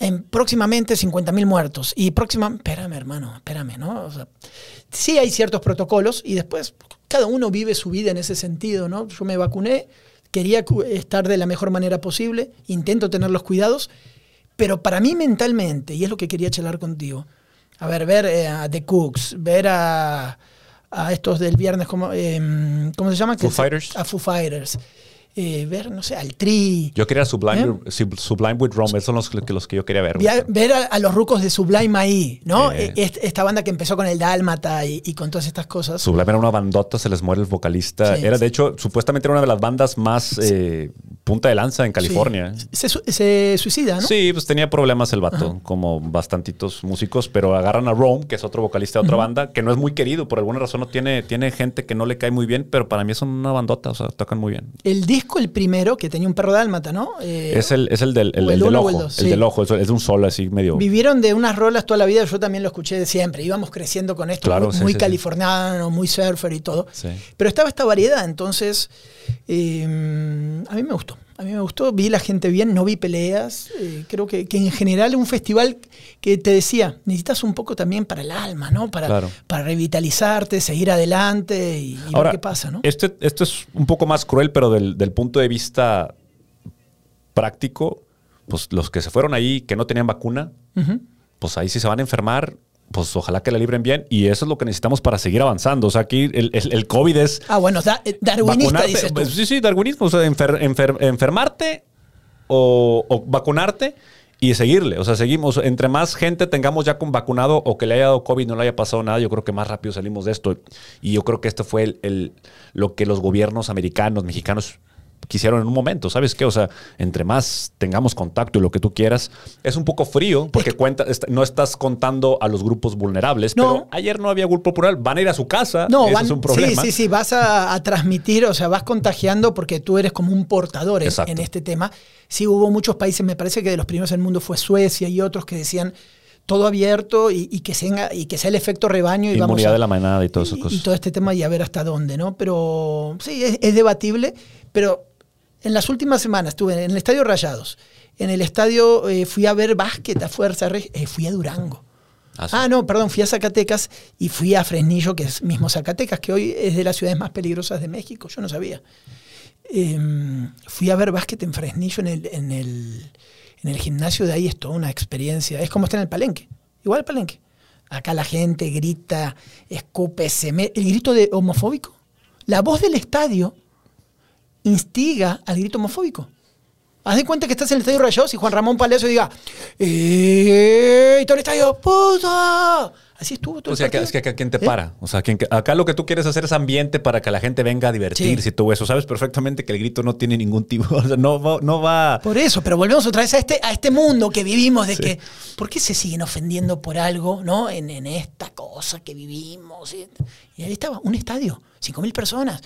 en, próximamente 50.000 muertos. Y próxima... Espérame, hermano, espérame, ¿no? O sí hay ciertos protocolos y después cada uno vive su vida en ese sentido, ¿no? Yo me vacuné, quería estar de la mejor manera posible, intento tener los cuidados, pero para mí mentalmente, y es lo que quería charlar contigo, a ver, ver eh, a The Cooks, ver a, a estos del viernes, ¿cómo, em, ¿cómo se llama? Foo Fighters. A Foo Fighters. Eh, ver, no sé, al Tri. Yo quería Sublime, ¿Eh? Sub- Sublime with Rome. Esos son los, que- los que yo quería ver. ver a, a los rucos de Sublime ahí, ¿no? Eh. E- est- Esta banda que empezó con el Dálmata y, y con todas estas cosas. Sublime era una bandota, se les muere el vocalista. Sí. Era, de hecho, supuestamente era una de las bandas más eh, punta de lanza en California. Sí. Se, se suicida, ¿no? Sí, pues tenía problemas el vato, como bastantitos músicos, pero agarran a Rome, que es otro vocalista de otra banda, que no es muy querido, por alguna razón no tiene, tiene gente que no le cae muy bien, pero para mí son una bandota, o sea, tocan muy bien. El disco, el primero, que tenía un perro dálmata, ¿no? Eh, Es el, es el del, el- o el el del ojo, el el, dos, sí. del ojo, es, de un solo así medio... Vivieron de unas rolas toda la vida, yo también lo escuché de siempre. Íbamos creciendo con esto, Claro, muy, sí, muy californiano, muy surfer y todo. Sí. Pero estaba esta variedad, entonces eh, a mí me gustó. A mí me gustó, vi la gente bien, no vi peleas. eh, creo que, que en general un festival que te decía, necesitas un poco también para el alma, ¿no? Para, Claro. para revitalizarte, seguir adelante y, y Ahora, ver qué pasa, ¿no? Este, esto es un poco más cruel, pero del, del punto de vista práctico, pues los que se fueron ahí que no tenían vacuna, pues ahí sí se van a enfermar, pues ojalá que la libren bien. Y eso es lo que necesitamos para seguir avanzando. O sea, aquí el, el- el COVID es Ah, bueno, da- eh, darwinista vacunarte. dices tú. Pues, sí, sí, darwinismo. O sea, enfer- enfer- enfermarte o, o vacunarte y seguirle. O sea, seguimos. Entre más gente tengamos ya con vacunado o que le haya dado COVID, no le haya pasado nada, yo creo que más rápido salimos de esto. Y yo creo que esto fue el, el- lo que los gobiernos americanos, mexicanos quisieron en un momento, ¿sabes qué? O sea, entre más tengamos contacto y lo que tú quieras, es un poco frío porque cuenta, no estás contando a los grupos vulnerables, No. pero ayer no había grupo plural, van a ir a su casa, No, ese van- es un problema. Sí, sí, sí, vas a, a transmitir, o sea, vas contagiando porque tú eres como un portador en, este tema. Sí, hubo muchos países, me parece que de los primeros en el mundo fue Suecia y otros que decían todo abierto y, y que, sea, y que sea el efecto rebaño. Y vamos Inmunidad a- de la manada y todas esas y, todo este tema y a ver hasta dónde, ¿no? Pero sí, es, es debatible, pero en las últimas semanas estuve en el Estadio Rayados, en el estadio eh, fui a ver básquet a Fuerza Reg- eh, fui a Durango. Ah, sí. Ah, no, perdón, fui a Zacatecas y fui a Fresnillo, que es mismo Zacatecas, que hoy es de las ciudades más peligrosas de México, yo no sabía. Eh, fui a ver básquet en Fresnillo, en el, en, el, en el gimnasio de ahí, es toda una experiencia. Es como estar en el palenque, igual el palenque. Acá la gente grita, escupe, se me... El grito de homofóbico. La voz del estadio instiga al grito homofóbico. Haz de cuenta que estás en el estadio Rayados y Juan Ramón Palacio diga, ¡Eh! Y todo el estadio, ¡puta! Así estuvo todo O el sea, que, partido. es que acá quién te ¿Eh? para. O sea, ¿quién- acá lo que tú quieres hacer es ambiente para que la gente venga a divertirse Sí. y todo eso. Sabes perfectamente que el grito no tiene ningún tipo. O sea, no va. No va Por eso, pero volvemos otra vez a este, a este mundo que vivimos de Sí. que, ¿por qué se siguen ofendiendo por algo, no? En, en esta cosa que vivimos. Y, y ahí estaba, un estadio, 5.000 personas.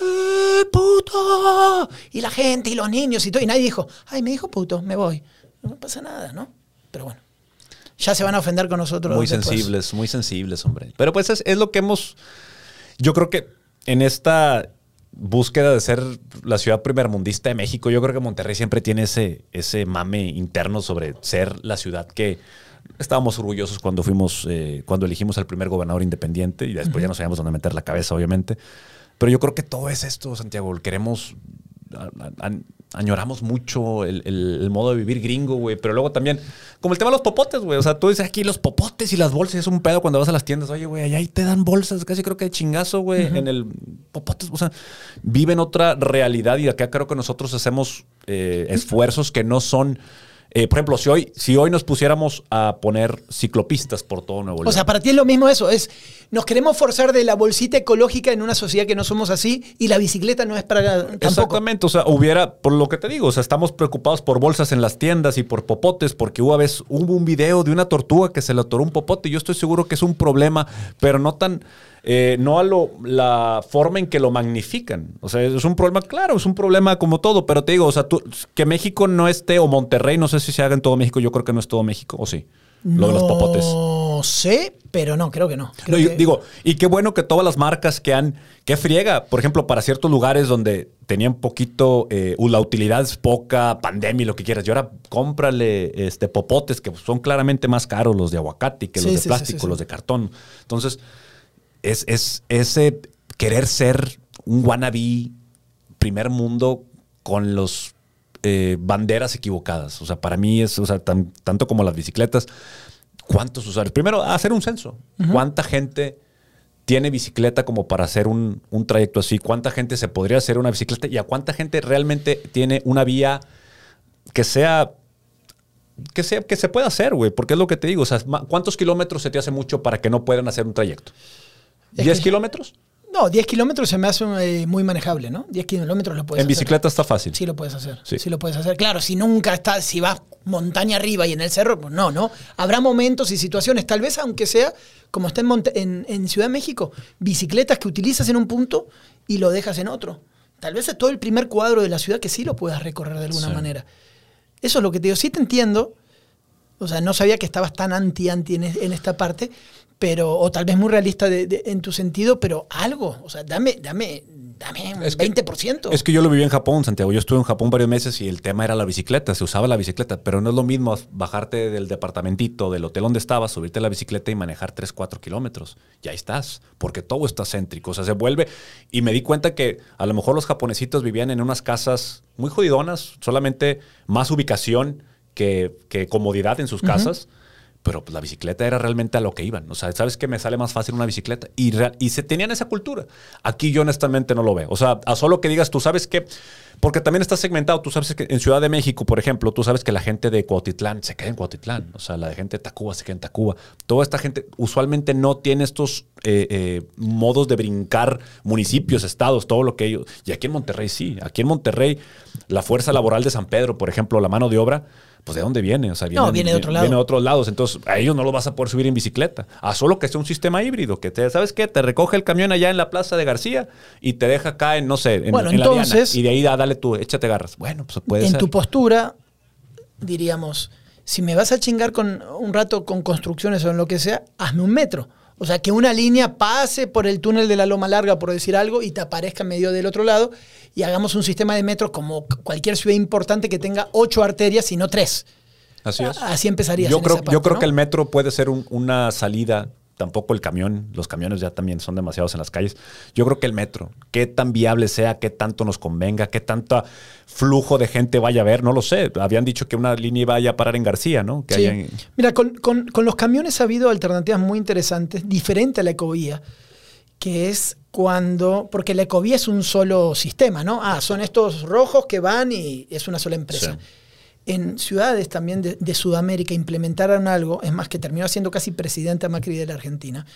¡Eh, puto! Y la gente y los niños y todo. Y nadie dijo, ay, me dijo puto, me voy. No pasa nada, ¿no? Pero bueno, ya se van a ofender con nosotros. muy después. sensibles, muy sensibles, hombre. Pero pues es, es lo que hemos. Yo creo que en esta búsqueda de ser la ciudad primermundista de México, yo creo que Monterrey siempre tiene ese, ese mame interno sobre ser la ciudad que estábamos orgullosos cuando fuimos, eh, cuando elegimos al primer gobernador independiente y después ya no sabíamos dónde meter la cabeza, obviamente. Pero yo creo que todo es esto, Santiago. Queremos, a- a- a- añoramos mucho el, el- el modo de vivir gringo, güey. Pero luego también, como el tema de los popotes, güey. O sea, tú dices aquí los popotes y las bolsas. Es un pedo cuando vas a las tiendas. Oye, güey, allá ahí te dan bolsas. Casi creo que de chingazo, güey. En el popotes, o sea, viven otra realidad. Y acá creo que nosotros hacemos eh, esfuerzos que no son... eh, por ejemplo, si hoy, si hoy nos pusiéramos a poner ciclopistas por todo Nuevo León. O sea, para ti es lo mismo eso, es nos queremos forzar de la bolsita ecológica en una sociedad que no somos así y la bicicleta no es para tampoco. Exactamente, o sea, hubiera, por lo que te digo, o sea, estamos preocupados por bolsas en las tiendas y por popotes, porque vez hubo un video de una tortuga que se le atoró un popote y yo estoy seguro que es un problema, pero no tan, eh, no a lo, la forma en que lo magnifican. O sea, es un problema, claro, es un problema como todo, pero te digo, o sea, tú, que México no esté, o Monterrey, no sé si se haga en todo México, yo creo que no es todo México, o sí, lo de los popotes. No sé, pero no, creo que no. Creo No, yo que- digo, y qué bueno que todas las marcas que han, que friega, por ejemplo, para ciertos lugares donde tenían poquito, eh, la utilidad es poca, pandemia lo que quieras, y ahora cómprale este, popotes que son claramente más caros los de aguacate que Sí, los de sí, plástico, sí. los de cartón. Entonces, es, es ese querer ser un wannabe primer mundo con los eh, banderas equivocadas. O sea, para mí es, o sea, tan- tanto como las bicicletas, ¿cuántos usuarios? Primero, hacer un censo. ¿Cuánta gente tiene bicicleta como para hacer un, un trayecto así? ¿Cuánta gente se podría hacer una bicicleta? ¿Y a cuánta gente realmente tiene una vía que sea que, sea, que se pueda hacer, güey? Porque es lo que te digo. O sea, ¿cuántos kilómetros se te hace mucho para que no puedan hacer un trayecto? Es ¿10 que- kilómetros? No, 10 kilómetros se me hace eh, muy manejable, ¿no? 10 kilómetros lo puedes En hacer. bicicleta está fácil. Sí lo puedes hacer. Sí. Sí. lo puedes hacer. Claro, si nunca estás, si vas montaña arriba y en el cerro, pues no, ¿no? Habrá momentos y situaciones, tal vez aunque sea como está en, en, en Ciudad de México, bicicletas que utilizas en un punto y lo dejas en otro. Tal vez es todo el primer cuadro de la ciudad que sí lo puedas recorrer de alguna Sí. manera. Eso es lo que te digo. Sí te entiendo. O sea, no sabía que estabas tan anti-anti en, en esta parte, pero, o tal vez muy realista de- de- en tu sentido, pero algo. O sea, dame, dame, dame un Es que- 20%. Es que yo lo viví en Japón, Santiago. Yo estuve en Japón varios meses y el tema era la bicicleta. Se usaba la bicicleta, pero no es lo mismo bajarte del departamentito, del hotel donde estabas, subirte a la bicicleta y manejar 3, 4 kilómetros. Ya estás, porque todo está céntrico. O sea, se vuelve. Y me di cuenta que a lo mejor los japonesitos vivían en unas casas muy jodidonas, solamente más ubicación que, que comodidad en sus casas. Pero pues, la bicicleta era realmente a lo que iban. O sea, ¿sabes qué? Me sale más fácil una bicicleta. Y, rea- y se tenían esa cultura. Aquí yo honestamente no lo veo. O sea, a solo que digas, tú sabes que... Porque también está segmentado. Tú sabes que en Ciudad de México, por ejemplo, tú sabes que la gente de Cuautitlán se queda en Cuautitlán. O sea, la gente de Tacuba se queda en Tacuba. Toda esta gente usualmente no tiene estos eh, eh, modos de brincar municipios, estados, todo lo que ellos. Y aquí en Monterrey sí. Aquí en Monterrey, la fuerza laboral de San Pedro, por ejemplo, la mano de obra, pues ¿de dónde viene? O sea, No, viene de otro lado. Viene de otros lados. Entonces, a ellos no lo vas a poder subir en bicicleta. A solo que sea un sistema híbrido, que te, ¿sabes qué? Te recoge el camión allá en la plaza de García y te deja acá en, no sé, en, Bueno, en la Diana. Y de ahí, ah, dale tú, échate garras. Bueno, pues puede en ser. tu postura, diríamos, si me vas a chingar con un rato con construcciones o en lo que sea, hazme un metro. O sea, que una línea pase por el túnel de la Loma Larga, por decir algo, y te aparezca en medio del otro lado, y hagamos un sistema de metro como cualquier ciudad importante que tenga ocho arterias y no tres. Así es. Así empezarías Yo creo, yo creo ¿no? que el metro puede ser un- una salida. Tampoco el camión. Los camiones ya también son demasiados en las calles. Yo creo que el metro, qué tan viable sea, qué tanto nos convenga, qué tanto flujo de gente vaya a haber, no lo sé. Habían dicho que una línea iba a parar en García, ¿no? Que Sí. en- Mira, con, con- con los camiones ha habido alternativas muy interesantes, diferente a la ecovía, que es cuando, porque la ecovía es un solo sistema, ¿no? Ah, son estos rojos que van y es una sola empresa. Sí. En ciudades también de, de Sudamérica implementaron algo, es más, que terminó siendo casi presidente Macri de la Argentina,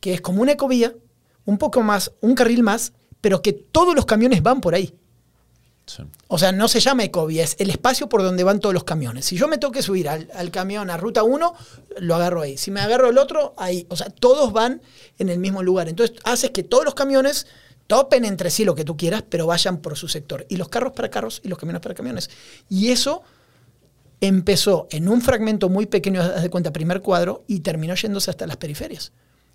que es como una ecovía, un poco más, un carril más, pero que todos los camiones van por ahí. sí. O sea, no se llama ecovía, es el espacio por donde van todos los camiones. Si yo me tengo que subir al, al camión a ruta 1, lo agarro ahí. Si me agarro el otro, ahí. O sea, todos van en el mismo lugar. Entonces, haces que todos los camiones topen entre sí lo que tú quieras, pero vayan por su sector. Y los carros para carros y los camiones para camiones. Y eso empezó en un fragmento muy pequeño, haz de cuenta, primer cuadro, y terminó yéndose hasta las periferias.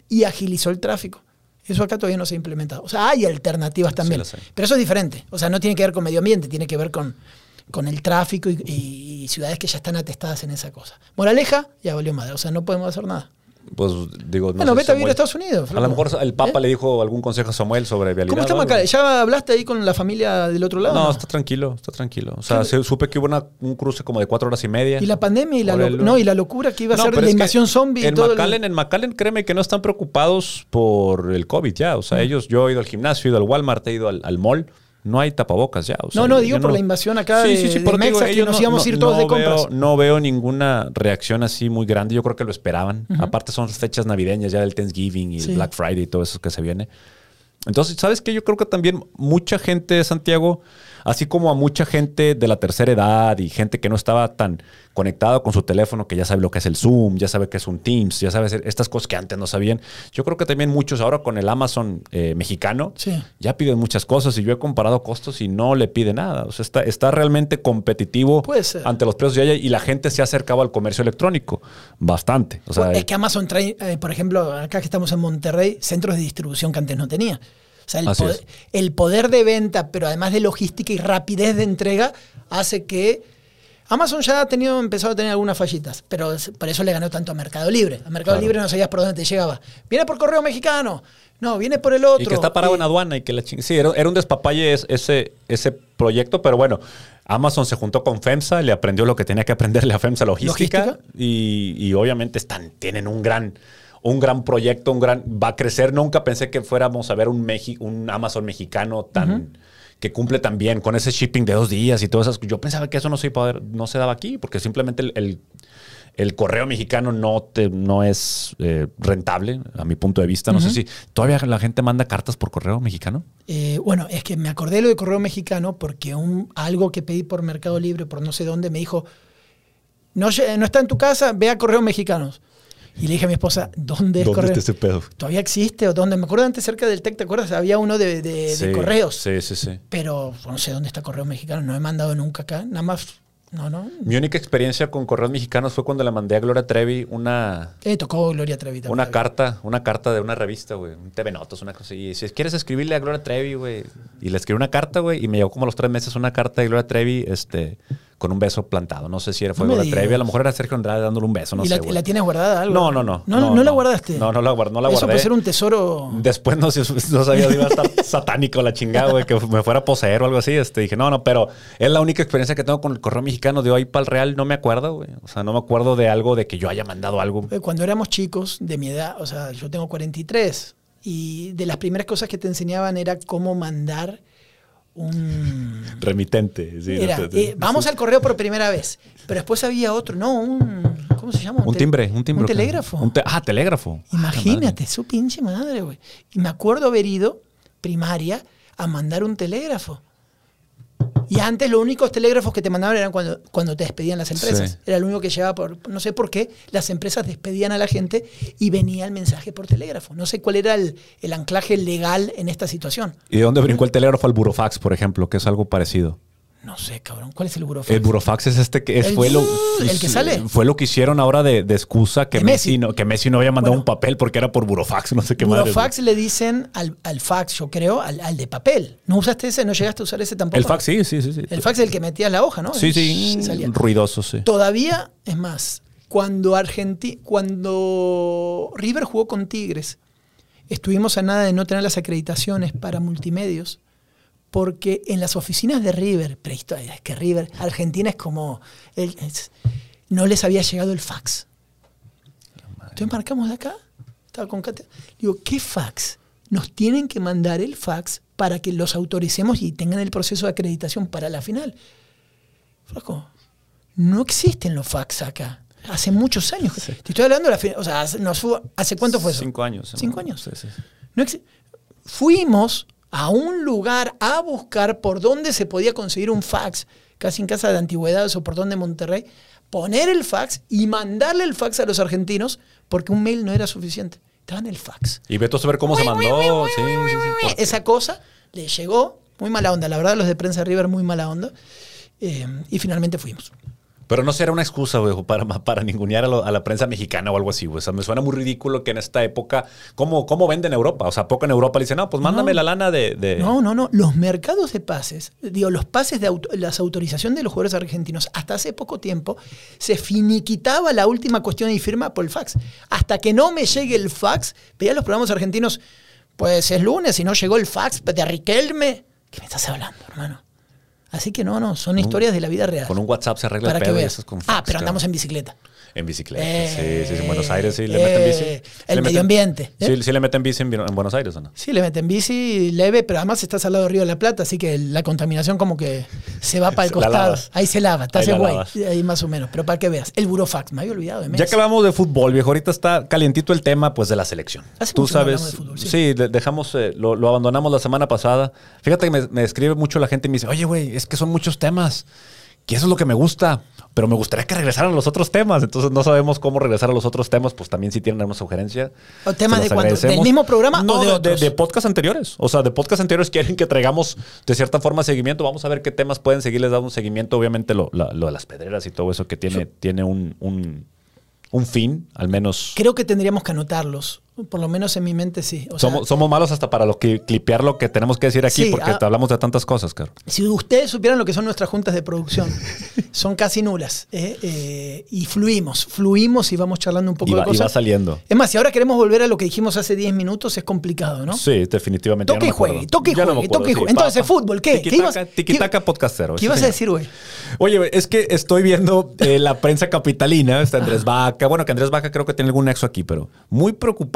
Y agilizó el tráfico. Eso acá todavía no se ha implementado. O sea, hay alternativas también. pero eso es diferente. O sea, no tiene que ver con medio ambiente, tiene que ver con, con el tráfico y, y ciudades que ya están atestadas en esa cosa. Moraleja, ya valió madre. O sea, no podemos hacer nada. Pues digo, no sé, vete a vivir a Estados Unidos. A lo mejor el Papa ¿Eh? le dijo algún consejo a Samuel sobre vialidad. ¿Cómo está. Macabre? ¿Ya hablaste ahí con la familia del otro lado? No, no? está tranquilo, está tranquilo. O sea, se- supe que hubo una- un cruce como de cuatro horas y media. Y la pandemia y la, lo- no, y la locura que iba a No, ser de la invasión zombie En todo. el- en McAllen, créeme que no están preocupados por el COVID ya. O sea, ellos, yo he ido al gimnasio, he ido al Walmart, he ido al, al mall. No hay tapabocas ya. o sea, No, no, digo por la invasión acá de- de por eso digo, Mexa, que nos íbamos a ir todos de compras. Veo, no veo ninguna reacción así muy grande. Yo creo que lo esperaban. Aparte son las fechas navideñas ya del Thanksgiving y Sí. el Black Friday y todo eso que se viene. Entonces, ¿sabes qué? Yo creo que también mucha gente de Santiago, así como a mucha gente de la tercera edad y gente que no estaba tan conectada con su teléfono, que ya sabe lo que es el Zoom, ya sabe que es un Teams, ya sabe estas cosas que antes no sabían. Yo creo que también muchos ahora con el Amazon eh, mexicano Sí. ya piden muchas cosas y yo he comparado costos y no le pide nada. O sea, está, está realmente competitivo ante los precios de allá y la gente se ha acercado al comercio electrónico bastante. O sea, es que Amazon trae, eh, por ejemplo, acá que estamos en Monterrey, centros de distribución que antes no tenía. O sea, el poder, es. el poder de venta, pero además de logística y rapidez de entrega, hace que Amazon ya ha tenido, empezado a tener algunas fallitas, pero por eso le ganó tanto a Mercado Libre. A Mercado Claro. Libre no sabías por dónde te llegaba. Viene por correo mexicano. No, viene por el otro. Y que está parado Y- en aduana y que la ching... Sí, era, era un despapalle es- ese, ese proyecto, pero bueno, Amazon se juntó con FEMSA, le aprendió lo que tenía que aprenderle a FEMSA logística, ¿Logística? Y, y obviamente están, tienen un gran, un gran proyecto, un gran, va a crecer. Nunca pensé que fuéramos a ver un, Mexi- un Amazon mexicano tan... que cumple tan bien con ese shipping de dos días y todas esas. Yo pensaba que eso no se, iba a poder- no se daba aquí, porque simplemente el, el- el correo mexicano no, te, no es eh, rentable, a mi punto de vista. No sé si todavía la gente manda cartas por correo mexicano. Eh, bueno, es que me acordé lo de correo mexicano porque un, algo que pedí por Mercado Libre, por no sé dónde, me dijo, no, no está en tu casa, ve a correos mexicanos. Y le dije a mi esposa, ¿dónde es correo? pedo? ¿Todavía existe? ¿O dónde? Me acuerdo antes cerca del TEC, ¿te acuerdas? Había uno de, de- de correos. Sí, sí, sí. Pero no sé dónde está correo mexicano, no he mandado nunca acá. Nada más, no, no. Mi única experiencia con correos mexicanos fue cuando le mandé a Gloria Trevi una, Eh, tocó Gloria Trevi también. una carta, una carta de una revista, güey, un TV Notas, una cosa. Y si quieres escribirle a Gloria Trevi, güey. Y le escribí una carta, güey, y me llegó como a los tres meses una carta de Gloria Trevi, este, con un beso plantado. No sé si era fue No Trevi, a lo mejor era Sergio Andrade dándole un beso, no ¿Y sé, la, tienes guardada algo? No, no, no. ¿No, no, la guardaste? No, no la guardé. No la Eso guardé. puede ser un tesoro. Después no, sé, no sabía si iba a estar satánico la chingada, güey, que me fuera a poseer o algo así. Este, dije, no, no, pero es la única experiencia que tengo con el correo mexicano de hoy para el real. No me acuerdo, güey. O sea, no me acuerdo de algo, de que yo haya mandado algo. Eh, Cuando éramos chicos, de mi edad, o sea, yo tengo 43, y de las primeras cosas que te enseñaban era cómo mandar un... Remitente. sí, Era, no sé, eh, vamos al correo por primera vez, pero después había otro, no, un... ¿Cómo se llama? Un timbre, un timbre. Un telégrafo. Un te- ah, telégrafo. Ah, madre. Imagínate, su pinche madre, güey. Y me acuerdo haber ido, primaria, a mandar un telégrafo. Y antes los únicos telégrafos que te mandaban eran cuando, cuando te despedían las empresas. Sí. Era lo único que llevaba por, no sé por qué, las empresas despedían a la gente y venía el mensaje por telégrafo. No sé cuál era el, el anclaje legal en esta situación. ¿Y de dónde brincó el telégrafo al burofax, por ejemplo, que es algo parecido? No sé, cabrón. ¿Cuál es el burofax? El burofax es este que es, El fue lo el que sale. fue lo que hicieron ahora de, de excusa que Messi. Messi. no, que Messi no había mandado Bueno. un papel porque era por burofax, no sé qué madre. Burofax le dicen al, al fax, yo creo, al, al de papel. ¿No usaste ese? ¿No llegaste a usar ese tampoco? El fax sí, sí, sí, sí. El fax es el que metías la hoja, ¿no? Sí, sí, salía. ruidoso, sí. Todavía, es más, cuando Argenti cuando River jugó con Tigres, estuvimos a nada de no tener las acreditaciones para multimedios, porque en las oficinas de River, prehistoria, es que River, Argentina es como, el- es- no les había llegado el fax. Entonces marcamos de acá, estaba con Katia, digo, ¿qué fax? Nos tienen que mandar el fax para que los autoricemos y tengan el proceso de acreditación para la final. Flaco, no existen los fax acá. Hace muchos años. Te estoy hablando de la final. O sea, hace, nos fue- ¿hace cuánto fue eso? Cinco años. ¿no? Cinco años. Sí, sí. No Fuimos a un lugar a buscar por dónde se podía conseguir un fax, casi en casa de antigüedades o por dónde Monterrey, poner el fax y mandarle el fax a los argentinos porque un mail no era suficiente. Estaba en el fax. Y Beto a ver cómo se mandó. Sí, sí, sí. Por- Esa cosa le llegó, muy mala onda, la verdad los de prensa River muy mala onda, eh, y finalmente fuimos. Pero no será una excusa, güey, para, para ningunear a, lo- a la prensa mexicana o algo así, güey. O sea, me suena muy ridículo que en esta época, ¿cómo, cómo venden Europa? O sea, poco en Europa le dicen, no, pues mándame No. la lana de... de- No, no, no. Los mercados de pases, digo, los pases de auto- las autorizaciones de los jugadores argentinos, hasta hace poco tiempo se finiquitaba la última cuestión de firma por el fax. Hasta que no me llegue el fax, veía los programas argentinos, pues es lunes y no llegó el fax de Riquelme. ¿Qué me estás hablando, hermano? Así que no, no, son historias de la vida real. Con un WhatsApp se arregla para el que pedo y veas. eso es con ah, pero andamos en bicicleta. En bicicleta. Eh, sí, sí, sí. En Buenos Aires sí le meten bici. eh, Sí el le medio meten- ambiente, ¿eh? Sí, sí le meten bici en, en Buenos Aires, ¿o no? Sí, le meten bici leve, pero además estás al lado del Río de la Plata, así que la contaminación como que se va para el costado. Ahí se lava, la guay. lavas. Ahí más o menos. Pero para que veas, el burofax, me había olvidado de Messi. Ya que hablamos de fútbol, viejo, ahorita está calientito el tema pues de la selección. Hace Tú sabes, de fútbol, sí. de- dejamos, eh, lo, lo abandonamos la semana pasada. Fíjate que me, me escribe mucho la gente y me dice, oye, güey, es que son muchos temas. Que eso es lo que me gusta, pero me gustaría que regresaran los otros temas. Entonces no sabemos cómo regresar a los otros temas. Pues también si tienen alguna sugerencia. ¿O temas de agradecemos. ¿Del mismo programa no, o de de, otros? de podcast anteriores. O sea, de podcast anteriores quieren que traigamos de cierta forma seguimiento. Vamos a ver qué temas pueden seguirles dando un seguimiento. Obviamente lo, lo de las pedreras y todo eso que tiene, tiene un, un, un fin, al menos. Creo que tendríamos que anotarlos. Por lo menos en mi mente sí. O sea, somos, somos malos hasta para lo que clipear lo que tenemos que decir aquí, Sí, porque ah. te hablamos de tantas cosas, claro. Si ustedes supieran lo que son nuestras juntas de producción, son casi nulas. ¿eh? Eh, y fluimos, fluimos y vamos charlando un poco Y de va, y cosas. va saliendo. Es más, si ahora queremos volver a lo que dijimos hace 10 minutos, es complicado, ¿no? Sí, definitivamente. Toque y juegue, toque y juegue, toque y juegue. Entonces, fútbol, ¿qué? ¿Qué ibas- Tiquitaca, podcastero. ¿Qué ibas a decir, güey? Oye, es que estoy viendo eh, la prensa capitalina, está Andrés Vaca, bueno, que Andrés Vaca creo que tiene algún nexo aquí, pero muy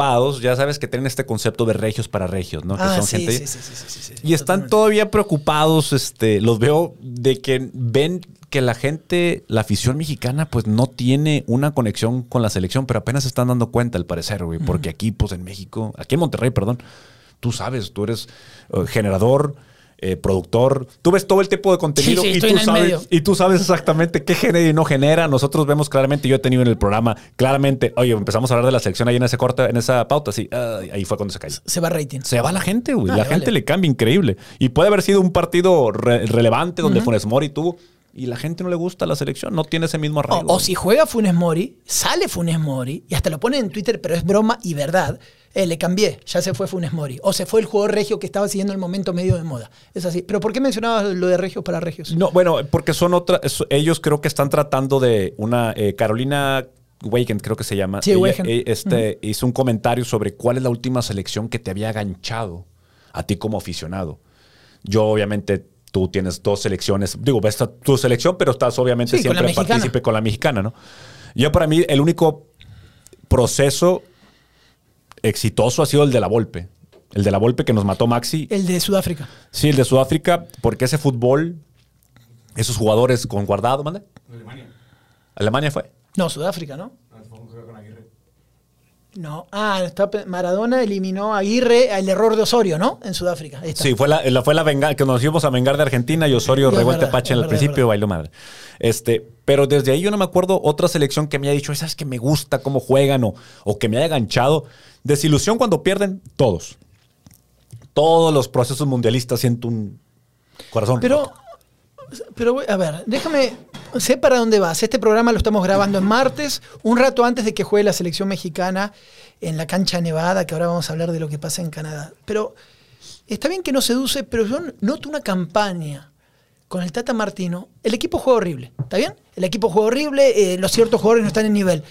preocupados, ya sabes que tienen este concepto de regios para regios, ¿no? Que Ah, son sí, gente... sí, sí, sí, sí, sí, sí. Y están Totalmente. todavía preocupados, este, los veo de que ven que la gente, la afición mexicana, pues no tiene una conexión con la selección, pero apenas se están dando cuenta, al parecer, güey, porque aquí, pues en México, aquí en Monterrey, perdón, tú sabes, tú eres eh, generador, eh, productor, tú ves todo el tipo de contenido Sí, sí, y, tú sabes, medio. y tú sabes exactamente qué genera y no genera. Nosotros vemos claramente, yo he tenido en el programa, claramente, oye, empezamos a hablar de la selección ahí en ese corte, en esa pauta, sí, ah, ahí fue cuando se cayó. Se va rating. Se va la gente, güey. Ah, la gente vale. le cambia increíble. Y puede haber sido un partido re- relevante donde Funes Mori tuvo. Y la gente no le gusta la selección. No tiene ese mismo O, arraigo. o si juega Funes Mori, sale Funes Mori, y hasta lo ponen en Twitter, pero es broma y verdad. Eh, le cambié, ya se fue Funes Mori. O se fue el jugador regio que estaba siguiendo el momento medio de moda. Es así. ¿Pero por qué mencionabas lo de regios para regios? No, bueno, porque son otra. ellos creo que están tratando de una. eh, Carolina Weekend, creo que se llama. Sí, Ella, eh, este, Hizo un comentario sobre cuál es la última selección que te había ganchado a ti como aficionado. Yo, obviamente. Tú tienes dos selecciones, digo, ves a tu selección, pero estás obviamente Sí, con siempre mexicana. partícipe con la mexicana, ¿no? Yo para mí el único proceso exitoso ha sido el de la Volpe. El de la Volpe que nos mató Maxi. El de Sudáfrica. Sí, el de Sudáfrica, porque ese fútbol, esos jugadores con guardado, ¿mande? Alemania. Alemania fue. No, Sudáfrica, ¿no? No. Ah, está Maradona eliminó a Aguirre el error de Osorio, ¿no? En Sudáfrica. Ahí está. Sí, fue la, la- fue la venganza que nos íbamos a vengar de Argentina y Osorio es regó el tepache en es el es principio bailó madre. Este, pero desde ahí yo no me acuerdo otra selección que me haya dicho, sabes que me gusta cómo juegan o, o que me haya ganchado. Desilusión cuando pierden, todos. Todos los procesos mundialistas siento un corazón. Pero, roto. pero a ver, déjame, sé para dónde vas. Este programa lo estamos grabando en martes, un rato antes de que juegue la selección mexicana en la cancha nevada, que ahora vamos a hablar de lo que pasa en Canadá. Pero está bien que no seduce, pero yo noto una campaña con el Tata Martino. El equipo juega horrible, ¿está bien? El equipo juega horrible, eh, los ciertos jugadores no están en nivel,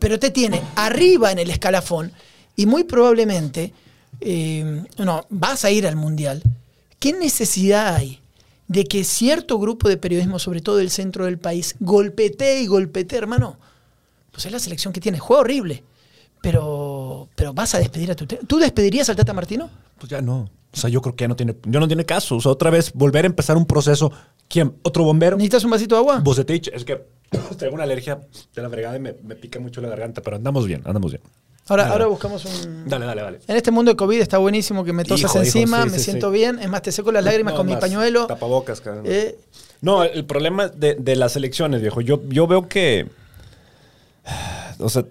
pero te tiene arriba en el escalafón y muy probablemente, eh, no, vas a ir al Mundial. ¿Qué necesidad hay de que cierto grupo de periodismo, sobre todo del centro del país, golpetee y golpetee, hermano? Pues es la selección que tiene. Juega horrible. Pero, pero vas a despedir a tu... ¿Tú despedirías al Tata Martino? Pues ya no. O sea, yo creo que ya no tiene, ya no tiene caso. O sea, otra vez volver a empezar un proceso. ¿Quién? ¿Otro bombero? ¿Necesitas un vasito de agua? Bucetich. Es que tengo una alergia de la fregada y me, me pica mucho la garganta, pero andamos bien, andamos bien. Ahora, ahora buscamos un... Dale, dale, dale. En este mundo de COVID está buenísimo que me tosas Hijo, hijo, encima, sí, me sí, siento sí. bien. Es más, te seco las lágrimas No, con mi pañuelo. Tapabocas, cabrón. Eh, No, el problema de, de las elecciones, viejo, yo, yo veo que. O sea,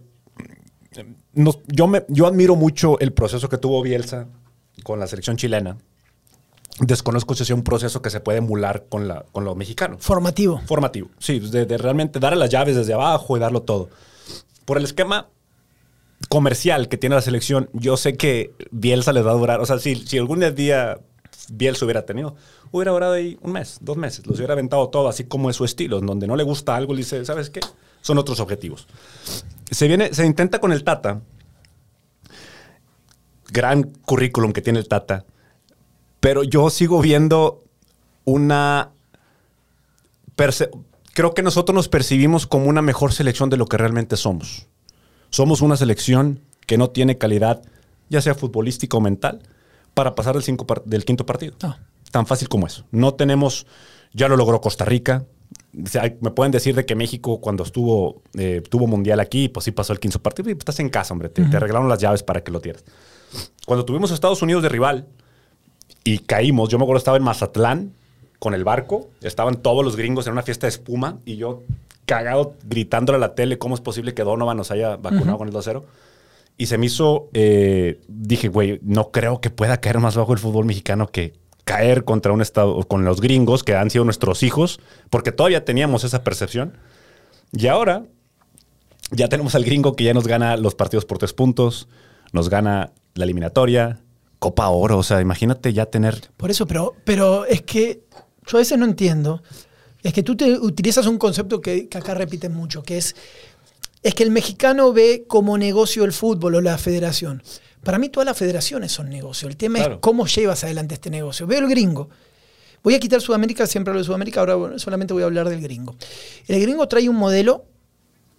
nos- yo, me, yo admiro mucho el proceso que tuvo Bielsa con la selección chilena. Desconozco si sea un proceso que se puede emular con, la, con lo mexicano. formativo. Formativo, sí, de, de realmente darle las llaves desde abajo y darlo todo. Por el esquema comercial que tiene la selección, yo sé que Bielsa les va a durar. O sea, si, si algún día Bielsa hubiera tenido, hubiera durado ahí un mes, dos meses, los hubiera aventado todo, así como es su estilo, en donde no le gusta algo, le dice, ¿sabes qué? Son otros objetivos. Se, viene, se intenta con el Tata, gran currículum que tiene el Tata, pero yo sigo viendo una creo que nosotros nos percibimos como una mejor selección de lo que realmente somos. Somos una selección que no tiene calidad, ya sea futbolística o mental, para pasar del, cinco par- del quinto partido. No. Tan fácil como eso. No tenemos, ya lo logró Costa Rica. O sea, hay- me pueden decir de que México cuando estuvo, eh, tuvo mundial aquí, pues sí pasó el quinto partido. Y pues estás en casa, hombre. Te, te arreglaron las llaves para que lo tienes. Cuando tuvimos a Estados Unidos de rival, y caímos. Yo me acuerdo estaba en Mazatlán con el barco, estaban todos los gringos en una fiesta de espuma y yo cagado gritándole a la tele cómo es posible que Donovan nos haya vacunado con el 2-0. Y se me hizo, eh, dije, güey, no creo que pueda caer más bajo el fútbol mexicano que caer contra un estado, con los gringos que han sido nuestros hijos, porque todavía teníamos esa percepción. Y ahora ya tenemos al gringo que ya nos gana los partidos por tres puntos, nos gana la eliminatoria, Copa Oro, o sea, imagínate ya tener Por eso, pero, pero es que yo a veces no entiendo. Es que tú te utilizas un concepto que, que acá repiten mucho, que es, es que el mexicano ve como negocio el fútbol o la federación. Para mí todas las federaciones son negocio. El tema Claro. es cómo llevas adelante este negocio. Veo el gringo. Voy a quitar Sudamérica, siempre hablo de Sudamérica, ahora bueno, solamente voy a hablar del gringo. El gringo trae un modelo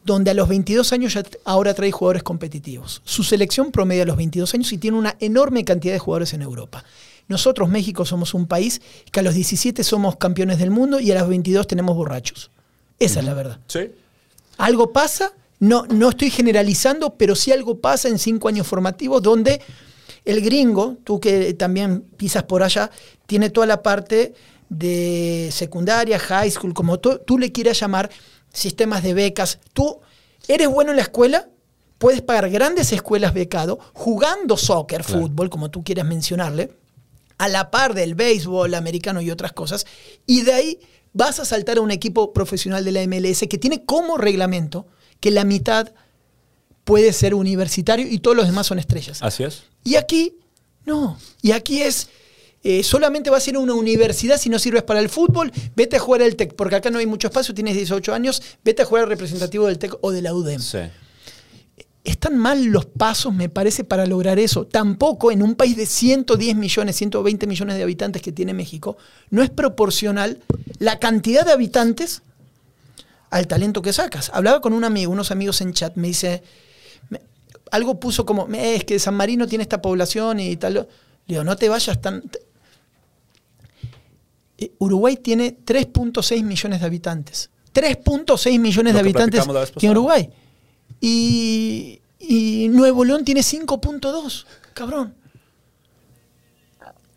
donde a los 22 años ya ahora trae jugadores competitivos. Su selección promedia a los 22 años y tiene una enorme cantidad de jugadores en Europa. Nosotros, México, somos un país que a los 17 somos campeones del mundo y a los 22 tenemos borrachos. Esa es la verdad. Sí. Algo pasa, no, no estoy generalizando, pero sí algo pasa en cinco años formativos donde el gringo, tú que también pisas por allá, tiene toda la parte de secundaria, high school, como tú, tú le quieras llamar, sistemas de becas. Tú eres bueno en la escuela, puedes pagar grandes escuelas becado, jugando soccer, Claro. fútbol, como tú quieras mencionarle, a la par del béisbol americano y otras cosas, y de ahí vas a saltar a un equipo profesional de la MLS que tiene como reglamento que la mitad puede ser universitario y todos los demás son estrellas. Así es. Y aquí, no. Y aquí es, eh, solamente vas a ir a una universidad si no sirves para el fútbol, vete a jugar al TEC, porque acá no hay mucho espacio, tienes 18 años, vete a jugar al representativo del TEC o de la UDEM. Sí. Están mal los pasos, me parece, para lograr eso. Tampoco en un país de 110 millones, 120 millones de habitantes que tiene México, no es proporcional la cantidad de habitantes al talento que sacas. Hablaba con un amigo, unos amigos en chat, me dice, me- algo puso como, "Eh, es que San Marino tiene esta población y tal. Le digo, no te vayas tan... Eh, Uruguay tiene 3.6 millones de habitantes. 3.6 millones Lo de habitantes pasada. Uruguay. Y, y Nuevo León tiene 5.2. Cabrón.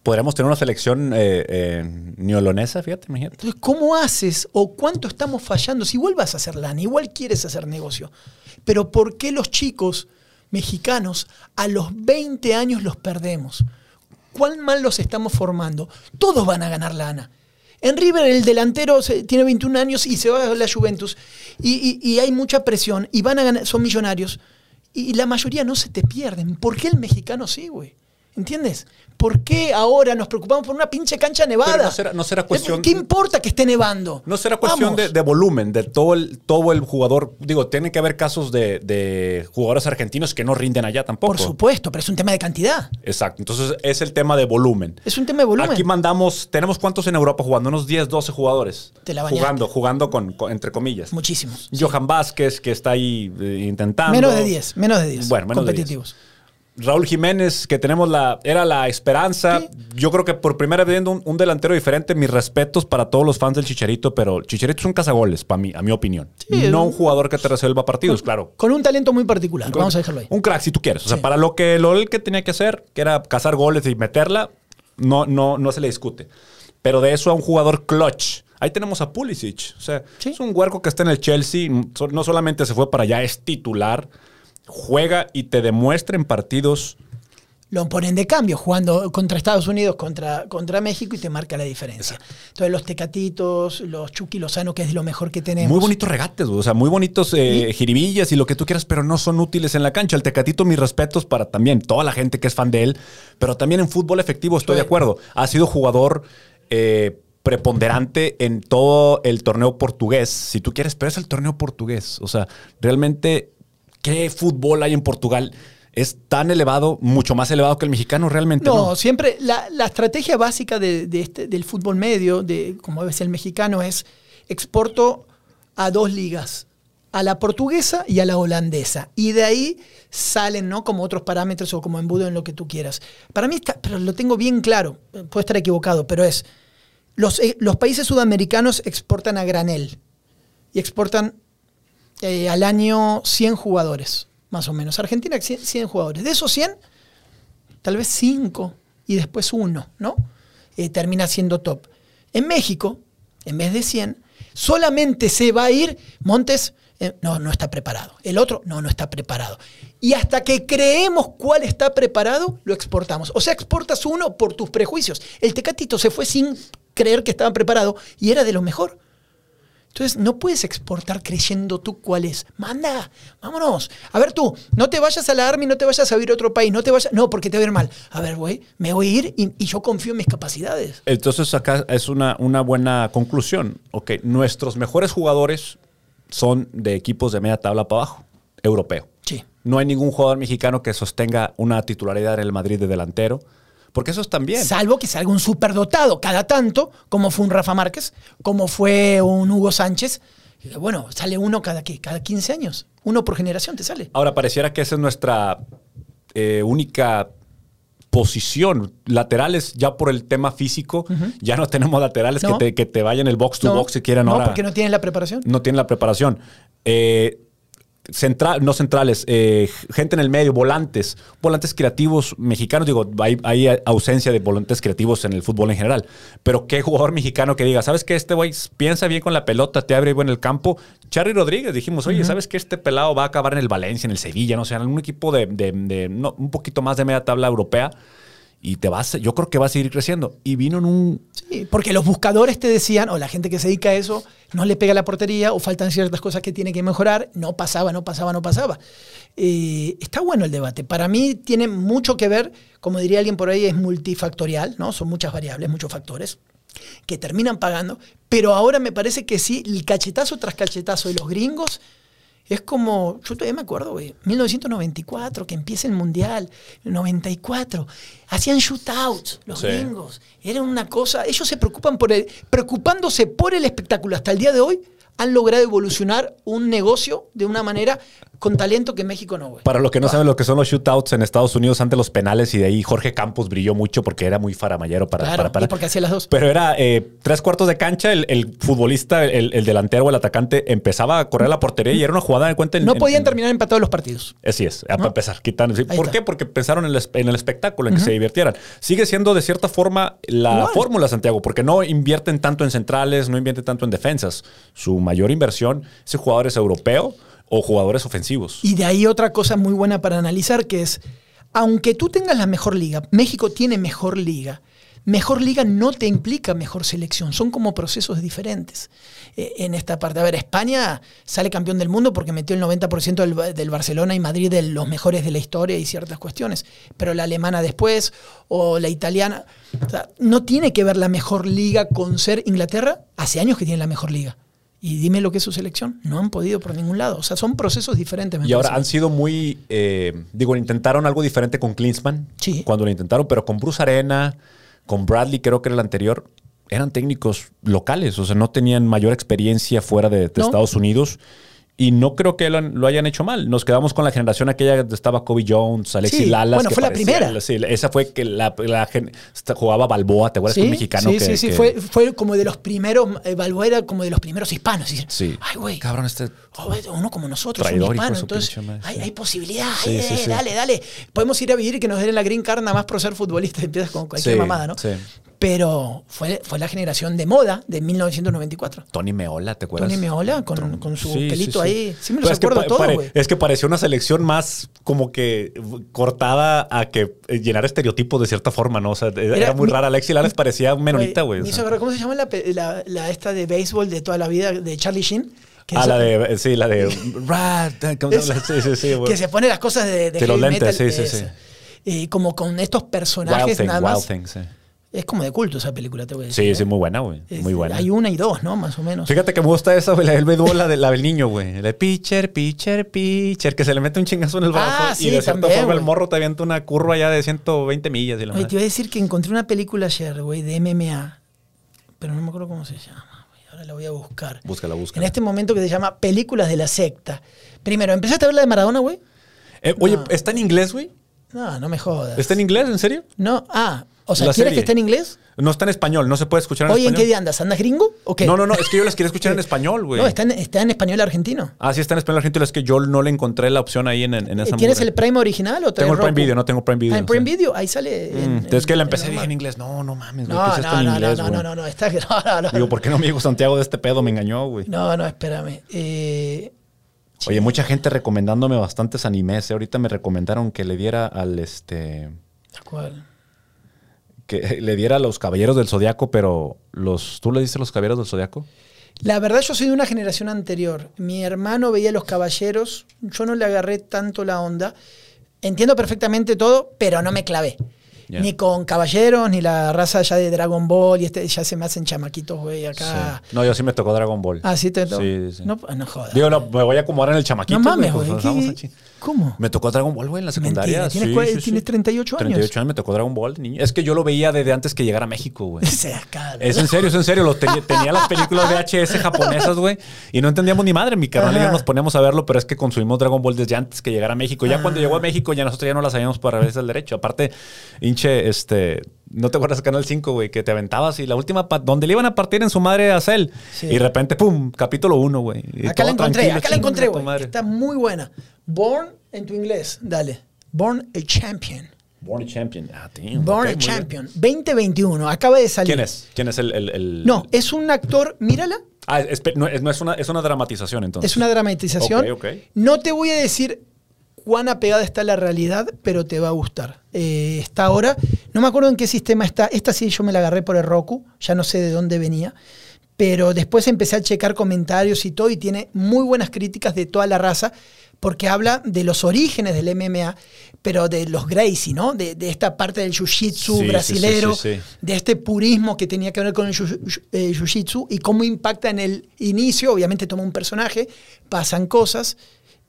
Podríamos tener una selección eh, eh, neolonesa, fíjate, imagínate. Entonces, ¿cómo haces o cuánto estamos fallando? Si igual vas a hacer lana, igual quieres hacer negocio. Pero ¿por qué los chicos mexicanos a los 20 años los perdemos? ¿Cuán mal los estamos formando? Todos van a ganar lana. En River el delantero tiene 21 años y se va a la Juventus y hay mucha presión y van a ganar, son millonarios y la mayoría no se te pierden. ¿Por qué el mexicano sí, güey? ¿Entiendes? ¿Por qué ahora nos preocupamos por una pinche cancha nevada? Pero no será- no será cuestión- ¿Qué importa que esté nevando? No será cuestión de, de volumen, de todo el, todo el jugador. Digo, tiene que haber casos de, de jugadores argentinos que no rinden allá tampoco. Por supuesto, pero es un tema de cantidad. Exacto. Entonces es el tema de volumen. Es un tema de volumen. Aquí mandamos, tenemos cuántos en Europa jugando, unos 10, 12 jugadores. Te la bañaste. jugando, jugando con, con- entre comillas. Muchísimos. Johan Vázquez, que está ahí eh, intentando. Menos de 10, menos de 10. Bueno, menos de 10. Raúl Jiménez, que tenemos la, era la esperanza. Sí. Yo creo que por primera vez viendo un, un delantero diferente, mis respetos para todos los fans del Chicharito, pero Chicharito es un cazagoles, para mí, a mi opinión. Sí, no un- jugador que te resuelva partidos, claro. Con un talento muy particular. Vamos a dejarlo ahí. Un crack si tú quieres. O sea, Sí. para lo que lo que tenía que hacer, que era cazar goles y meterla, no, no, no se le discute. Pero de eso a un jugador clutch. Ahí tenemos a Pulisic. O sea, es un huerco que está en el Chelsea. No solamente se fue para allá, es titular. Juega y te demuestra en partidos. Lo ponen de cambio, jugando contra Estados Unidos, contra, contra México y te marca la diferencia. Entonces, los Tecatitos, los Chucky Lozano, que es lo mejor que tenemos. Muy bonitos regates, o sea, muy bonitos eh, jiribillas y lo que tú quieras, pero no son útiles en la cancha. El Tecatito, mis respetos para también toda la gente que es fan de él, pero también en fútbol efectivo estoy Sí. de acuerdo. Ha sido jugador eh, preponderante en todo el torneo portugués, si tú quieres, pero es el torneo portugués. O sea, realmente, ¿qué fútbol hay en Portugal? Es tan elevado, mucho más elevado que el mexicano, realmente. No, No, siempre la, la estrategia básica de, de este- del fútbol medio, de como es el mexicano, es exporto a dos ligas, a la portuguesa y a la holandesa. Y de ahí salen, ¿no? Como otros parámetros o como embudo en lo que tú quieras. Para mí está, pero lo tengo bien claro, puedo estar equivocado, pero es, los, eh, los países sudamericanos exportan a granel y exportan eh, al año 100 jugadores, más o menos. Argentina 100, 100 jugadores. De esos 100, tal vez 5 y después uno, ¿no? Eh, termina siendo top. En México, en vez de 100, solamente se va a ir Montes. eh, no, no está preparado. El otro, no, no está preparado. Y hasta que creemos cuál está preparado, lo exportamos. O sea, exportas uno por tus prejuicios. El Tecatito se fue sin creer que estaba preparado y era de lo mejor. Entonces, no puedes exportar creyendo tú cuál es. Manda, vámonos. A ver tú, no te vayas a la Army, no te vayas a ir a otro país, no te vayas... No, porque te va a ir mal. A ver, güey, me voy a ir y, y yo confío en mis capacidades. Entonces acá es una, una buena conclusión. Ok, nuestros mejores jugadores son de equipos de media tabla para abajo, europeo. Sí. No hay ningún jugador mexicano que sostenga una titularidad en el Madrid de delantero, porque eso es también. Salvo que salga un superdotado cada tanto, como fue un Rafa Márquez, como fue un Hugo Sánchez. Bueno, sale uno cada, ¿qué? cada 15 años. Uno por generación te sale. Ahora pareciera que esa es nuestra eh, única posición. Laterales, ya por el tema físico, ya no tenemos laterales No. que, te, que te vayan el box to No, box si quieren no, ahora. porque no tienen la preparación. no tienen la preparación. Eh, central, no centrales, eh, gente en el medio, volantes, volantes creativos mexicanos. Digo, hay, hay ausencia de volantes creativos en el fútbol en general. Pero qué jugador mexicano que diga, ¿sabes qué? Este güey piensa bien con la pelota, te abre bien el campo. Charly Rodríguez, dijimos, oye, ¿sabes qué? Este pelado va a acabar en el Valencia, en el Sevilla, no sé, en algún equipo de, de- de- no, un poquito más de media tabla europea. Y te vas, yo creo que va a seguir creciendo. Y vino en un Sí, porque los buscadores te decían, o la gente que se dedica a eso, no le pega la portería o faltan ciertas cosas que tiene que mejorar. No pasaba, no pasaba, no pasaba. Eh, está bueno el debate. Para mí tiene mucho que ver, como diría alguien por ahí, es multifactorial, ¿no? Son muchas variables, muchos factores que terminan pagando. Pero ahora me parece que sí, el cachetazo tras cachetazo de los gringos es como, yo todavía me acuerdo, güey, 1994, que empieza el Mundial, 94, hacían shootouts los Sí. gringos, era una cosa, ellos se preocupan por el, preocupándose por el espectáculo hasta el día de hoy, han logrado evolucionar un negocio de una manera con talento que México no, güey. Para los que no saben lo que son los shootouts en Estados Unidos ante los penales y de ahí Jorge Campos brilló mucho porque era muy faramayero para... Claro, para, para- y porque hacía las dos. Pero era eh, tres cuartos de cancha, el, el futbolista, el, el delantero o el atacante empezaba a correr a la portería y era una jugada de cuenta en- No en- podían en- terminar empatados los partidos. Así es, a- para empezar, quitan. ¿Por está. qué? Porque pensaron en el, es- espectáculo, en que se divirtieran. Sigue siendo de cierta forma la Igual. fórmula, Santiago, porque no invierten tanto en centrales, no invierten tanto en defensas. Su mayor inversión es en jugadores europeos o jugadores ofensivos. Y de ahí otra cosa muy buena para analizar que es, aunque tú tengas la mejor liga, México tiene mejor liga, mejor liga no te implica mejor selección, son como procesos diferentes eh, en esta parte. A ver, España sale campeón del mundo porque metió el 90% del, del Barcelona y Madrid de los mejores de la historia y ciertas cuestiones, pero la alemana después o la italiana, o sea, no tiene que ver la mejor liga con ser Inglaterra, hace años que tiene la mejor liga. Y dime lo que es su selección. No han podido por ningún lado. O sea, son procesos diferentes. me Y ahora han sido muy, eh, digo, intentaron algo diferente con Klinsmann Sí. cuando lo intentaron, pero con Bruce Arena, con Bradley, creo que era el anterior, eran técnicos locales, o sea, no tenían mayor experiencia fuera de, de No. Estados Unidos. Y no creo que lo, han- lo hayan hecho mal. Nos quedamos con la generación aquella donde estaba Kobe Jones, Alexis Sí, Lalas. bueno, que fue la primera. sí, esa fue que la, la jugaba Balboa, ¿te acuerdas? que un mexicano sí, que, sí, sí, que- Fue, fue como de los primeros, eh, Balboa era como de los primeros hispanos. Y, Sí. Ay, güey. Cabrón, este joder, uno como nosotros, Traidor, un hispano. Entonces, hay, sí. hay posibilidad. Sí, eh, sí, sí. Dale, dale. Podemos ir a vivir y que nos den la green card nada más por ser futbolistas. Empiezas con cualquier Sí, mamada, ¿no? sí. Pero fue, fue la generación de moda de 1994. Tony Meola, ¿te acuerdas? Tony Meola con, con su Sí, pelito sí. ahí. Sí me todos, pare- güey. Es que pareció una selección más como que cortada a que eh, llenar estereotipos de cierta forma, ¿no? O sea, era, Era muy mi- rara. Alexi Lalas parecía un menonita, güey. ¿Cómo se llama la, pe- la- la esta de béisbol de toda la vida de Charlie Sheen? Ah, la de, sí, la de Rat, ¿cómo se llama? Sí, sí, sí, güey. que se pone las cosas de, de Sí, los lentes, metal, sí, sí, eh, como con estos personajes Wild Thing, nada Wild más. Thing, sí. Es como de culto esa película, te voy a decir. Sí, ¿eh? sí, muy buena, güey. Muy buena. Hay una y dos, ¿no? Más o menos. Fíjate que me gusta esa, güey, la del béisbol, la, de, la del niño, güey. La de pitcher, pitcher, pitcher, que se le mete un chingazo en el brazo Ah, y sí, de cierta también, forma el güey. morro te avienta una curva ya de 120 millas. Y la Oye, te iba a decir que encontré una película ayer, güey, de MMA, pero no me acuerdo cómo se llama. güey. Ahora la voy a buscar. Búscala, En búscala. este momento que se llama Películas de la Secta. Primero, ¿empezaste a ver la de Maradona, güey? Eh, oye, No. ¿está en inglés, güey? No, no me jodas. ¿Está en inglés, en serio? No, ah, o sea, ¿quieres serie. que esté en inglés? No está en español, no se puede escuchar en Oye, ¿en español. qué día andas? ¿Andas gringo o qué? No, no, no, es que yo las quería escuchar en español, güey. No, está en, está en español argentino. Ah, sí, está en español argentino, es que yo no le encontré la opción ahí en, en en esa ¿Tienes mugre. el Prime original o Tengo el Prime? Video, no tengo Prime Video. Ah, en Prime sí. Video, ahí sale. Mm, en- es que la en- empecé en dije en inglés. No, no mames, güey. No, ¿Qué es esto no, en no, inglés, no, no, no, no, está no, no, Digo, ¿por qué no me dijo Santiago de este pedo? Me engañó, güey. No, no, espérame. Eh, Oye, mucha gente recomendándome bastantes animes. ¿eh? Ahorita me recomendaron que le diera al este. ¿Cuál? Que le diera a los caballeros del zodiaco, pero los. ¿Tú le diste a los caballeros del zodiaco? La verdad, yo soy de una generación anterior. Mi hermano veía Los Caballeros. Yo no le agarré tanto la onda. Entiendo perfectamente todo, pero no me clavé. Ni con Caballeros, ni la raza ya de Dragon Ball. Y este ya se me hacen chamaquitos, güey, acá. Sí. No, yo sí me tocó Dragon Ball. Ah, sí, te Sí, sí. No, no jodas. Digo, no, me voy a acomodar en el chamaquito. no mames, pues, güey. ¿Cómo? Me tocó Dragon Ball, güey, en la secundaria. Mentira, ¿tienes Sí, cuál- sí, sí. tienes 38 años? 38 años me tocó Dragon Ball, niño. Es que yo lo veía desde antes que llegara a México, güey. Es en serio, es en serio. Lo tenía, tenía las películas VHS japonesas, güey. Y no entendíamos ni madre. Mi carnal y yo Ajá. nos poníamos a verlo, pero es que consumimos Dragon Ball desde antes que llegara a México. Ya cuando Ah. llegó a México, ya nosotros ya no la sabíamos por revés del derecho. Aparte, hinche, este. ¿No te acuerdas Canal 5, güey? Que te aventabas y la última. donde le iban a partir en su madre a Cell. Sí. Y de repente, pum, capítulo 1, güey. Acá la encontré, acá la encontré, güey. Está muy buena. Born en tu inglés, dale. Born a Champion. Born a Champion. Ah, damn, Born a. Champion. 2021, acaba de salir. ¿Quién es? ¿Quién es el.? el- el- No, es un actor, mírala, Ah, es, no, es- no es, una, es una dramatización, entonces. es una dramatización. Ok, ok. No te voy a decir cuán apegada está la realidad, pero te va a gustar. Eh, está ahora, no me acuerdo en qué sistema está. Esta sí yo me la agarré por el Roku, ya no sé de dónde venía. Pero después empecé a checar comentarios y todo, y tiene muy buenas críticas de toda la raza, porque habla de los orígenes del MMA, pero de los Gracie, ¿no? De, de esta parte del jiu-jitsu Sí, brasilero, sí, sí, sí. de este purismo que tenía que ver con el eh, jiu-jitsu y cómo impacta en el inicio. Obviamente toma un personaje, pasan cosas.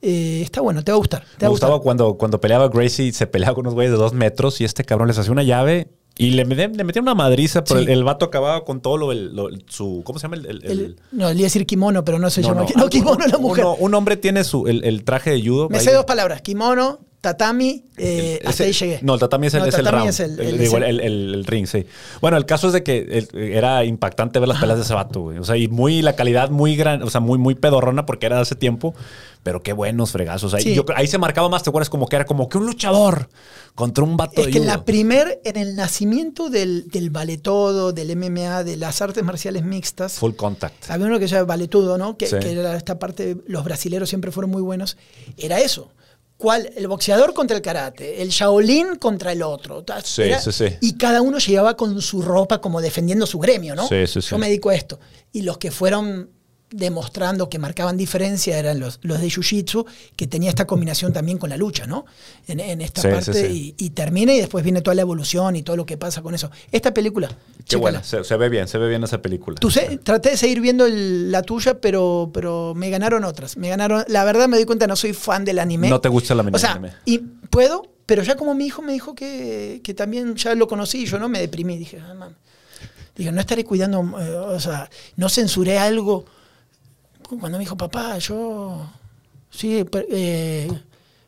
Eh, está bueno, te va a gustar. Te va Me gustar. gustaba cuando, cuando peleaba Gracie, se peleaba con unos güeyes de dos metros y este cabrón les hacía una llave Y le, le metieron una madriza, pero Sí. el, el vato acababa con todo lo, el- lo- su. ¿Cómo se llama? El, no, le iba a decir kimono, pero no se llama. No, kimono es la mujer. uno- un hombre tiene su, el, traje de judo. Me sé dos palabras: kimono, tatami, eh, el- hasta ese- ahí llegué. No, el tatami es el, No, es el round. es el- El- digo, el- ring, sí. Bueno, el caso es de que era impactante ver las peleas de ese vato, güey. O sea, y muy, la calidad muy gran, o sea, muy, muy pedorrona porque era de hace tiempo, pero qué buenos fregazos. Ahí, Sí. yo- ahí se marcaba más, ¿te acuerdas? Como que era como que un luchador contra un vato Es de que judo. la primer, en el nacimiento del, del todo, del MMA, de las artes marciales mixtas, Full contact. había uno que se llama valetudo, ¿no? Que, Sí. que era esta parte, los brasileros siempre fueron muy buenos. Era eso. ¿Cuál? El boxeador contra el karate, el Shaolin contra el otro. Sí, era- sí, sí. Y cada uno llegaba con su ropa como defendiendo su gremio, ¿no? Sí, sí, sí. Yo me dedico a esto. Y los que fueron demostrando que marcaban diferencia eran los, los de Jiu-Jitsu, que tenía esta combinación también con la lucha, ¿no? En, en esta Sí, parte. sí, sí. Y, y termina y después viene toda la evolución y todo lo que pasa con eso. Esta película, Qué buena. Se, se ve bien, se ve bien esa película. Tú sé, traté de seguir viendo el- la tuya, pero, pero me ganaron otras. Me ganaron. La verdad me doy cuenta, no soy fan del anime. No te gusta el anime- O sea, anime. y puedo, pero ya como mi hijo me dijo que, que también ya lo conocí, yo no me deprimí. Dije, ah. Dije, no estaré cuidando, eh, o sea, no censuré algo. Cuando me dijo, papá, yo sí, eh,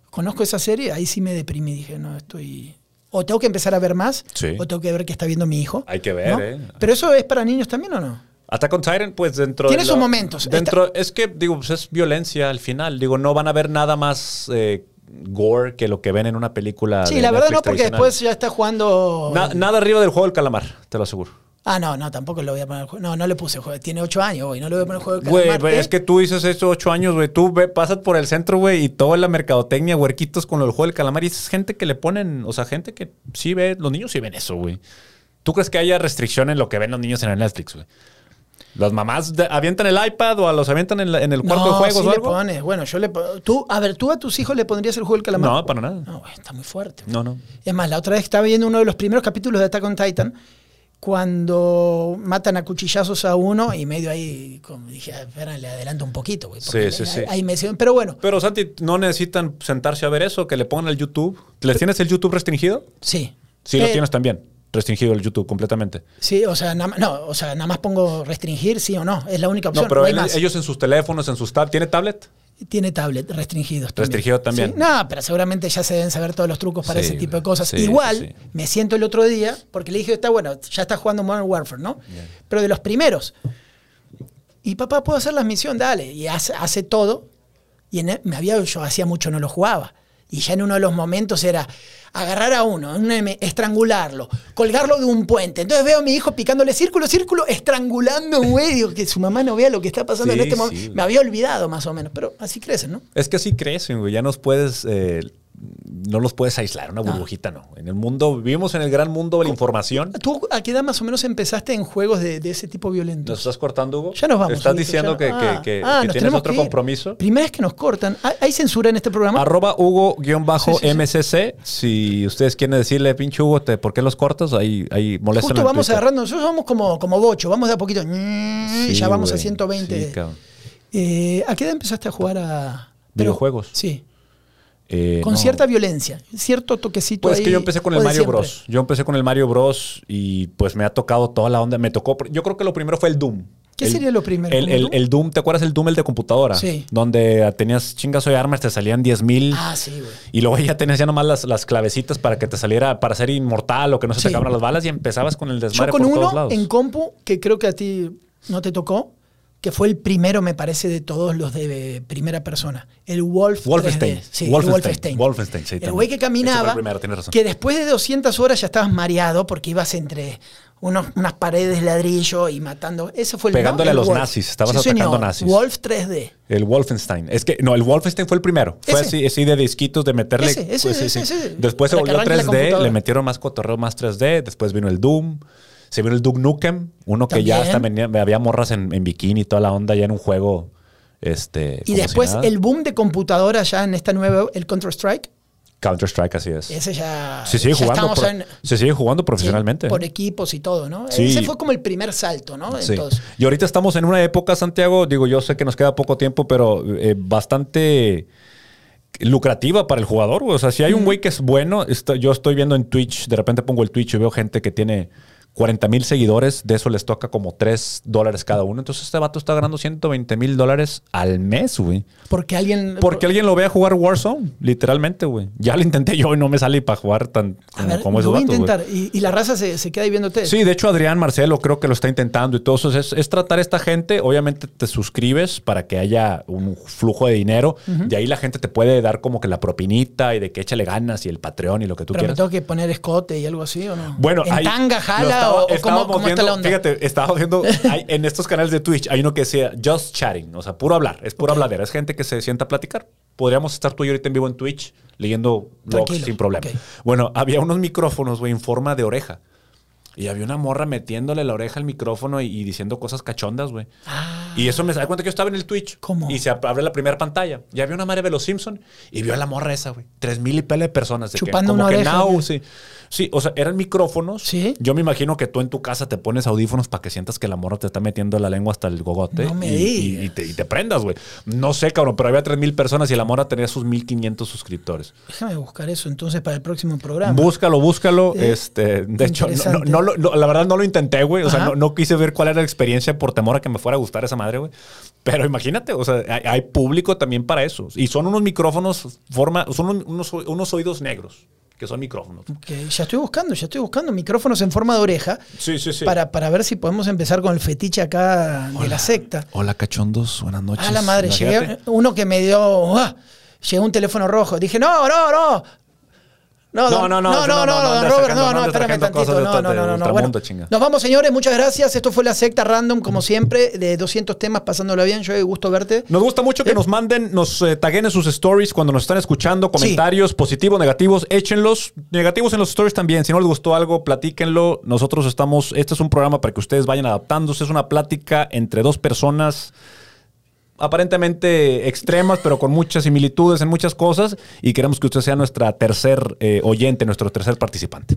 conozco esa serie, ahí sí me deprimí. Dije, no, estoy. O tengo que empezar a ver más, Sí. o tengo que ver qué está viendo mi hijo. Hay que ver, ¿no? ¿eh? Pero eso es para niños también o no? Attack on Titan, pues dentro Tiene de sus lo- momentos. Dentro, es que, digo, pues es violencia al final. Digo, no van a ver nada más eh, gore que lo que ven en una película. Sí, de la verdad Netflix no, porque después ya está jugando. Na- nada arriba del juego del calamar, te lo aseguro. Ah, no, no, tampoco lo voy a poner. No, no le puse juego. Tiene ocho años, güey. No le voy a poner juego de calamar. güey, es que tú dices eso ocho años, güey. Tú ve- pasas por el centro, güey, y toda la mercadotecnia, huerquitos con lo del juego del calamar. Y es gente que le ponen, o sea, gente que sí ve, los niños sí ven eso, güey. ¿Tú crees que haya restricción en lo que ven los niños en el Netflix, güey? Las mamás de- avientan el iPad o a los avientan en, la- en el cuarto no, de juegos sí o le algo. pones. Bueno, yo le tú, A ver, ¿tú a tus hijos le pondrías el juego del calamar? No, para nada. No, güey, está muy fuerte. No, no. Es más, la otra vez estaba viendo uno de los primeros capítulos de Attack on Titan cuando matan a cuchillazos a uno y medio ahí como dije, "Ah, espera, le adelanto un poquito, güey. Sí, sí, sí. Ahí me decían, pero bueno, Pero, Santi, no necesitan sentarse a ver eso, que le pongan el YouTube. ¿Les tienes el YouTube restringido? sí. Sí, lo Eh, tienes también. Restringido el YouTube completamente. Sí, o sea, nada, más- no, o sea, nada más pongo restringir, sí o no. Es la única opción. No, pero hay él- más. ellos en sus teléfonos, en sus tablets. ¿Tiene tablet? Tiene tablet restringidos. también. Restringido también. Sí, No, pero seguramente ya se deben saber todos los trucos para Sí, ese tipo de cosas. Sí, Igual, me siento el otro día, porque le dije, está bueno, ya está jugando Modern Warfare, ¿no? Pero de los primeros. Y papá, ¿puedo hacer la misión? Dale. Y hace, hace todo. Y en el- me había, yo hacía mucho no lo jugaba. Y ya en uno de los momentos era agarrar a uno, estrangularlo, colgarlo de un puente. Entonces veo a mi hijo picándole círculo, círculo, estrangulando un güey. Digo, que su mamá no vea lo que está pasando en este sí, momento. me había olvidado más o menos, pero así crecen, ¿no? Es que así crecen, güey. Ya nos puedes. eh, no los puedes aislar. Una burbujita, no. En el mundo. Vivimos en el gran mundo de la información. ¿Tú a qué edad más o menos empezaste en juegos de, de ese tipo ¿Nos violentos? estás cortando, Hugo? Ya nos vamos. ¿Estás diciendo que, no- que- Ah, que- ah, que nos tienes tenemos otro compromiso? Primera vez que nos cortan. ¿Hay, censura en este programa? Arroba Hugo-MCC. Sí, sí, Si ustedes quieren decirle, pinche Hugo, te- ¿por qué los cortas? Ahí, ahí molestan Justo vamos Twitter. agarrando. Nosotros somos como, como bocho, vamos de a poquito. ya vamos a güey. 120. Sí, cabrón. Eh, ¿A qué edad empezaste a jugar a ¿Videojuegos? Sí. Eh, Con no. cierta violencia, cierto toquecito Pues ahí. que yo empecé con el Mario siempre. Bros. Yo empecé con el Mario Bros. y pues me ha tocado toda la onda. Me tocó. Yo creo que lo primero fue el Doom. ¿Qué El- sería lo primero? El, ¿Como el- Doom? el Doom, ¿te acuerdas el Doom, el de computadora? Sí. Donde tenías chingazo de armas, te salían 10 mil. Ah, sí, güey. Y luego ya tenías ya nomás las, las clavecitas para que te saliera, para ser inmortal o que no se Sí. te acabaran las balas y empezabas con el Yo desmadre con por todos uno lados. en compu, que creo que a ti no te tocó, que fue el primero, me parece, de todos los de primera persona. El Wolf Wolfenstein. 3D. Sí, el Wolfenstein. Wolfenstein. Wolfenstein, sí, El güey que el caminaba, primero, razón. que después de 200 horas ya estabas mareado porque ibas entre unos, unas paredes de ladrillo y matando. Ese fue el Pegándole ¿no? a El los nazis, estabas atacando señor. nazis. Wolf 3D. El Wolfenstein. Es que, no, el Wolfenstein fue el primero. Fue Ese. así, así de disquitos de meterle. Ese, ese, pues, sí, sí. Después se volvió arranque la 3D, computadora. le metieron más cotorreo, más 3D. Después vino el Doom. Se vino el Duke Nukem, uno que ya hasta venía, había morras en, en bikini y toda la onda ya en un juego. Este, Y si después el boom de computadora ya en esta nueva, el Counter-Strike. Counter Strike, así es. Ese ya. Se sigue ya jugando, estamos pro- en- se sigue jugando profesionalmente. Por equipos y todo, ¿no? Sí. Ese fue como el primer salto, ¿no? Sí. Entonces, Y ahorita estamos en una época, Santiago, digo, yo sé que nos queda poco tiempo, pero eh, bastante lucrativa para el jugador. O sea, si hay un güey que es bueno, está- yo estoy viendo en Twitch, de repente pongo el Twitch y veo gente que tiene 40 mil seguidores, de eso les toca como 3 dólares cada uno. Entonces este vato está ganando 120 mil dólares al mes, güey. Porque alguien. Porque alguien lo ve a jugar Warzone, literalmente, güey. Ya lo intenté yo y no me sale para jugar tan como, ver, como esos voy a vatos, intentar. Y, y la raza se, se queda ahí viéndote. Sí, de hecho Adrián Marcelo creo que lo está intentando y todo eso. Es, es tratar a esta gente. Obviamente te suscribes para que haya un flujo de dinero. De ahí la gente te puede dar como que la propinita y de que échale ganas y el Patreon y lo que tú Pero quieras. tengo que poner escote y algo así, ¿o no? Bueno, ¿En ahí tanga, jala estaba- o, o cómo, estábamos cómo está viendo- la onda? Fíjate, estaba viendo hay- en estos canales de Twitch hay uno que decía just chatting, o sea, puro hablar, es pura habladera, es gente que se sienta a platicar. Podríamos estar tú y yo ahorita en vivo en Twitch leyendo blogs sin problema. Bueno, había unos micrófonos, güey, en forma de oreja. Y había una morra metiéndole la oreja al micrófono y, y diciendo cosas cachondas, güey. Y eso me da cuenta que yo estaba en el Twitch. ¿Cómo? Y se ab- abre la primera pantalla. Y había una madre de los Simpson y vio a la morra esa, güey. Tres mil y pele de personas. De que Chupando como una que now, sí. Sí, o sea, eran micrófonos. Sí. Yo me imagino que tú en tu casa te pones audífonos para que sientas que la morra te está metiendo la lengua hasta el gogote. No me y, y- te, y te prendas, güey. No sé, cabrón, pero había tres mil personas y la morra tenía sus 1500 suscriptores. Déjame buscar eso entonces para el próximo programa. Búscalo, búscalo. Eh, este, de hecho, no- no, la verdad no lo intenté, güey. O sea, no, no quise ver cuál era la experiencia por temor a que me fuera a gustar esa madre, güey. Pero imagínate, o sea, hay, hay público también para eso. Y son unos micrófonos, forma, son un- unos, unos oídos negros, que son micrófonos. Ok, ya estoy buscando, ya estoy buscando micrófonos en forma de oreja Sí, sí, sí. para, para ver si podemos empezar con el fetiche acá de la secta. Hola, cachondos. Buenas noches. Ah, la madre, imagínate. llegué, uno que me dio. ah, llegó un teléfono rojo. Dije, no, no, no. No, No, no, no, no, no, no, Robert, no, no espérame tantito. No, no, no, no, Bueno, nos vamos, señores, muchas gracias. Esto fue la secta random, como siempre, de 200 temas, pasándola bien. Yo, gusto verte. Nos gusta mucho que nos manden, nos eh, taguen en sus stories cuando nos están escuchando, comentarios positivos, negativos, échenlos. Negativos en los stories también. Si no les gustó algo, platíquenlo. Nosotros estamos, este es un programa para que ustedes vayan adaptándose. Es una plática entre dos personas aparentemente extremas, pero con muchas similitudes en muchas cosas. Y queremos que usted sea nuestra tercer eh, oyente, nuestro tercer participante.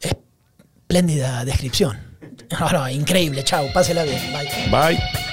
Espléndida descripción. No, no, increíble. Chao, pásela bien. Bye. Bye.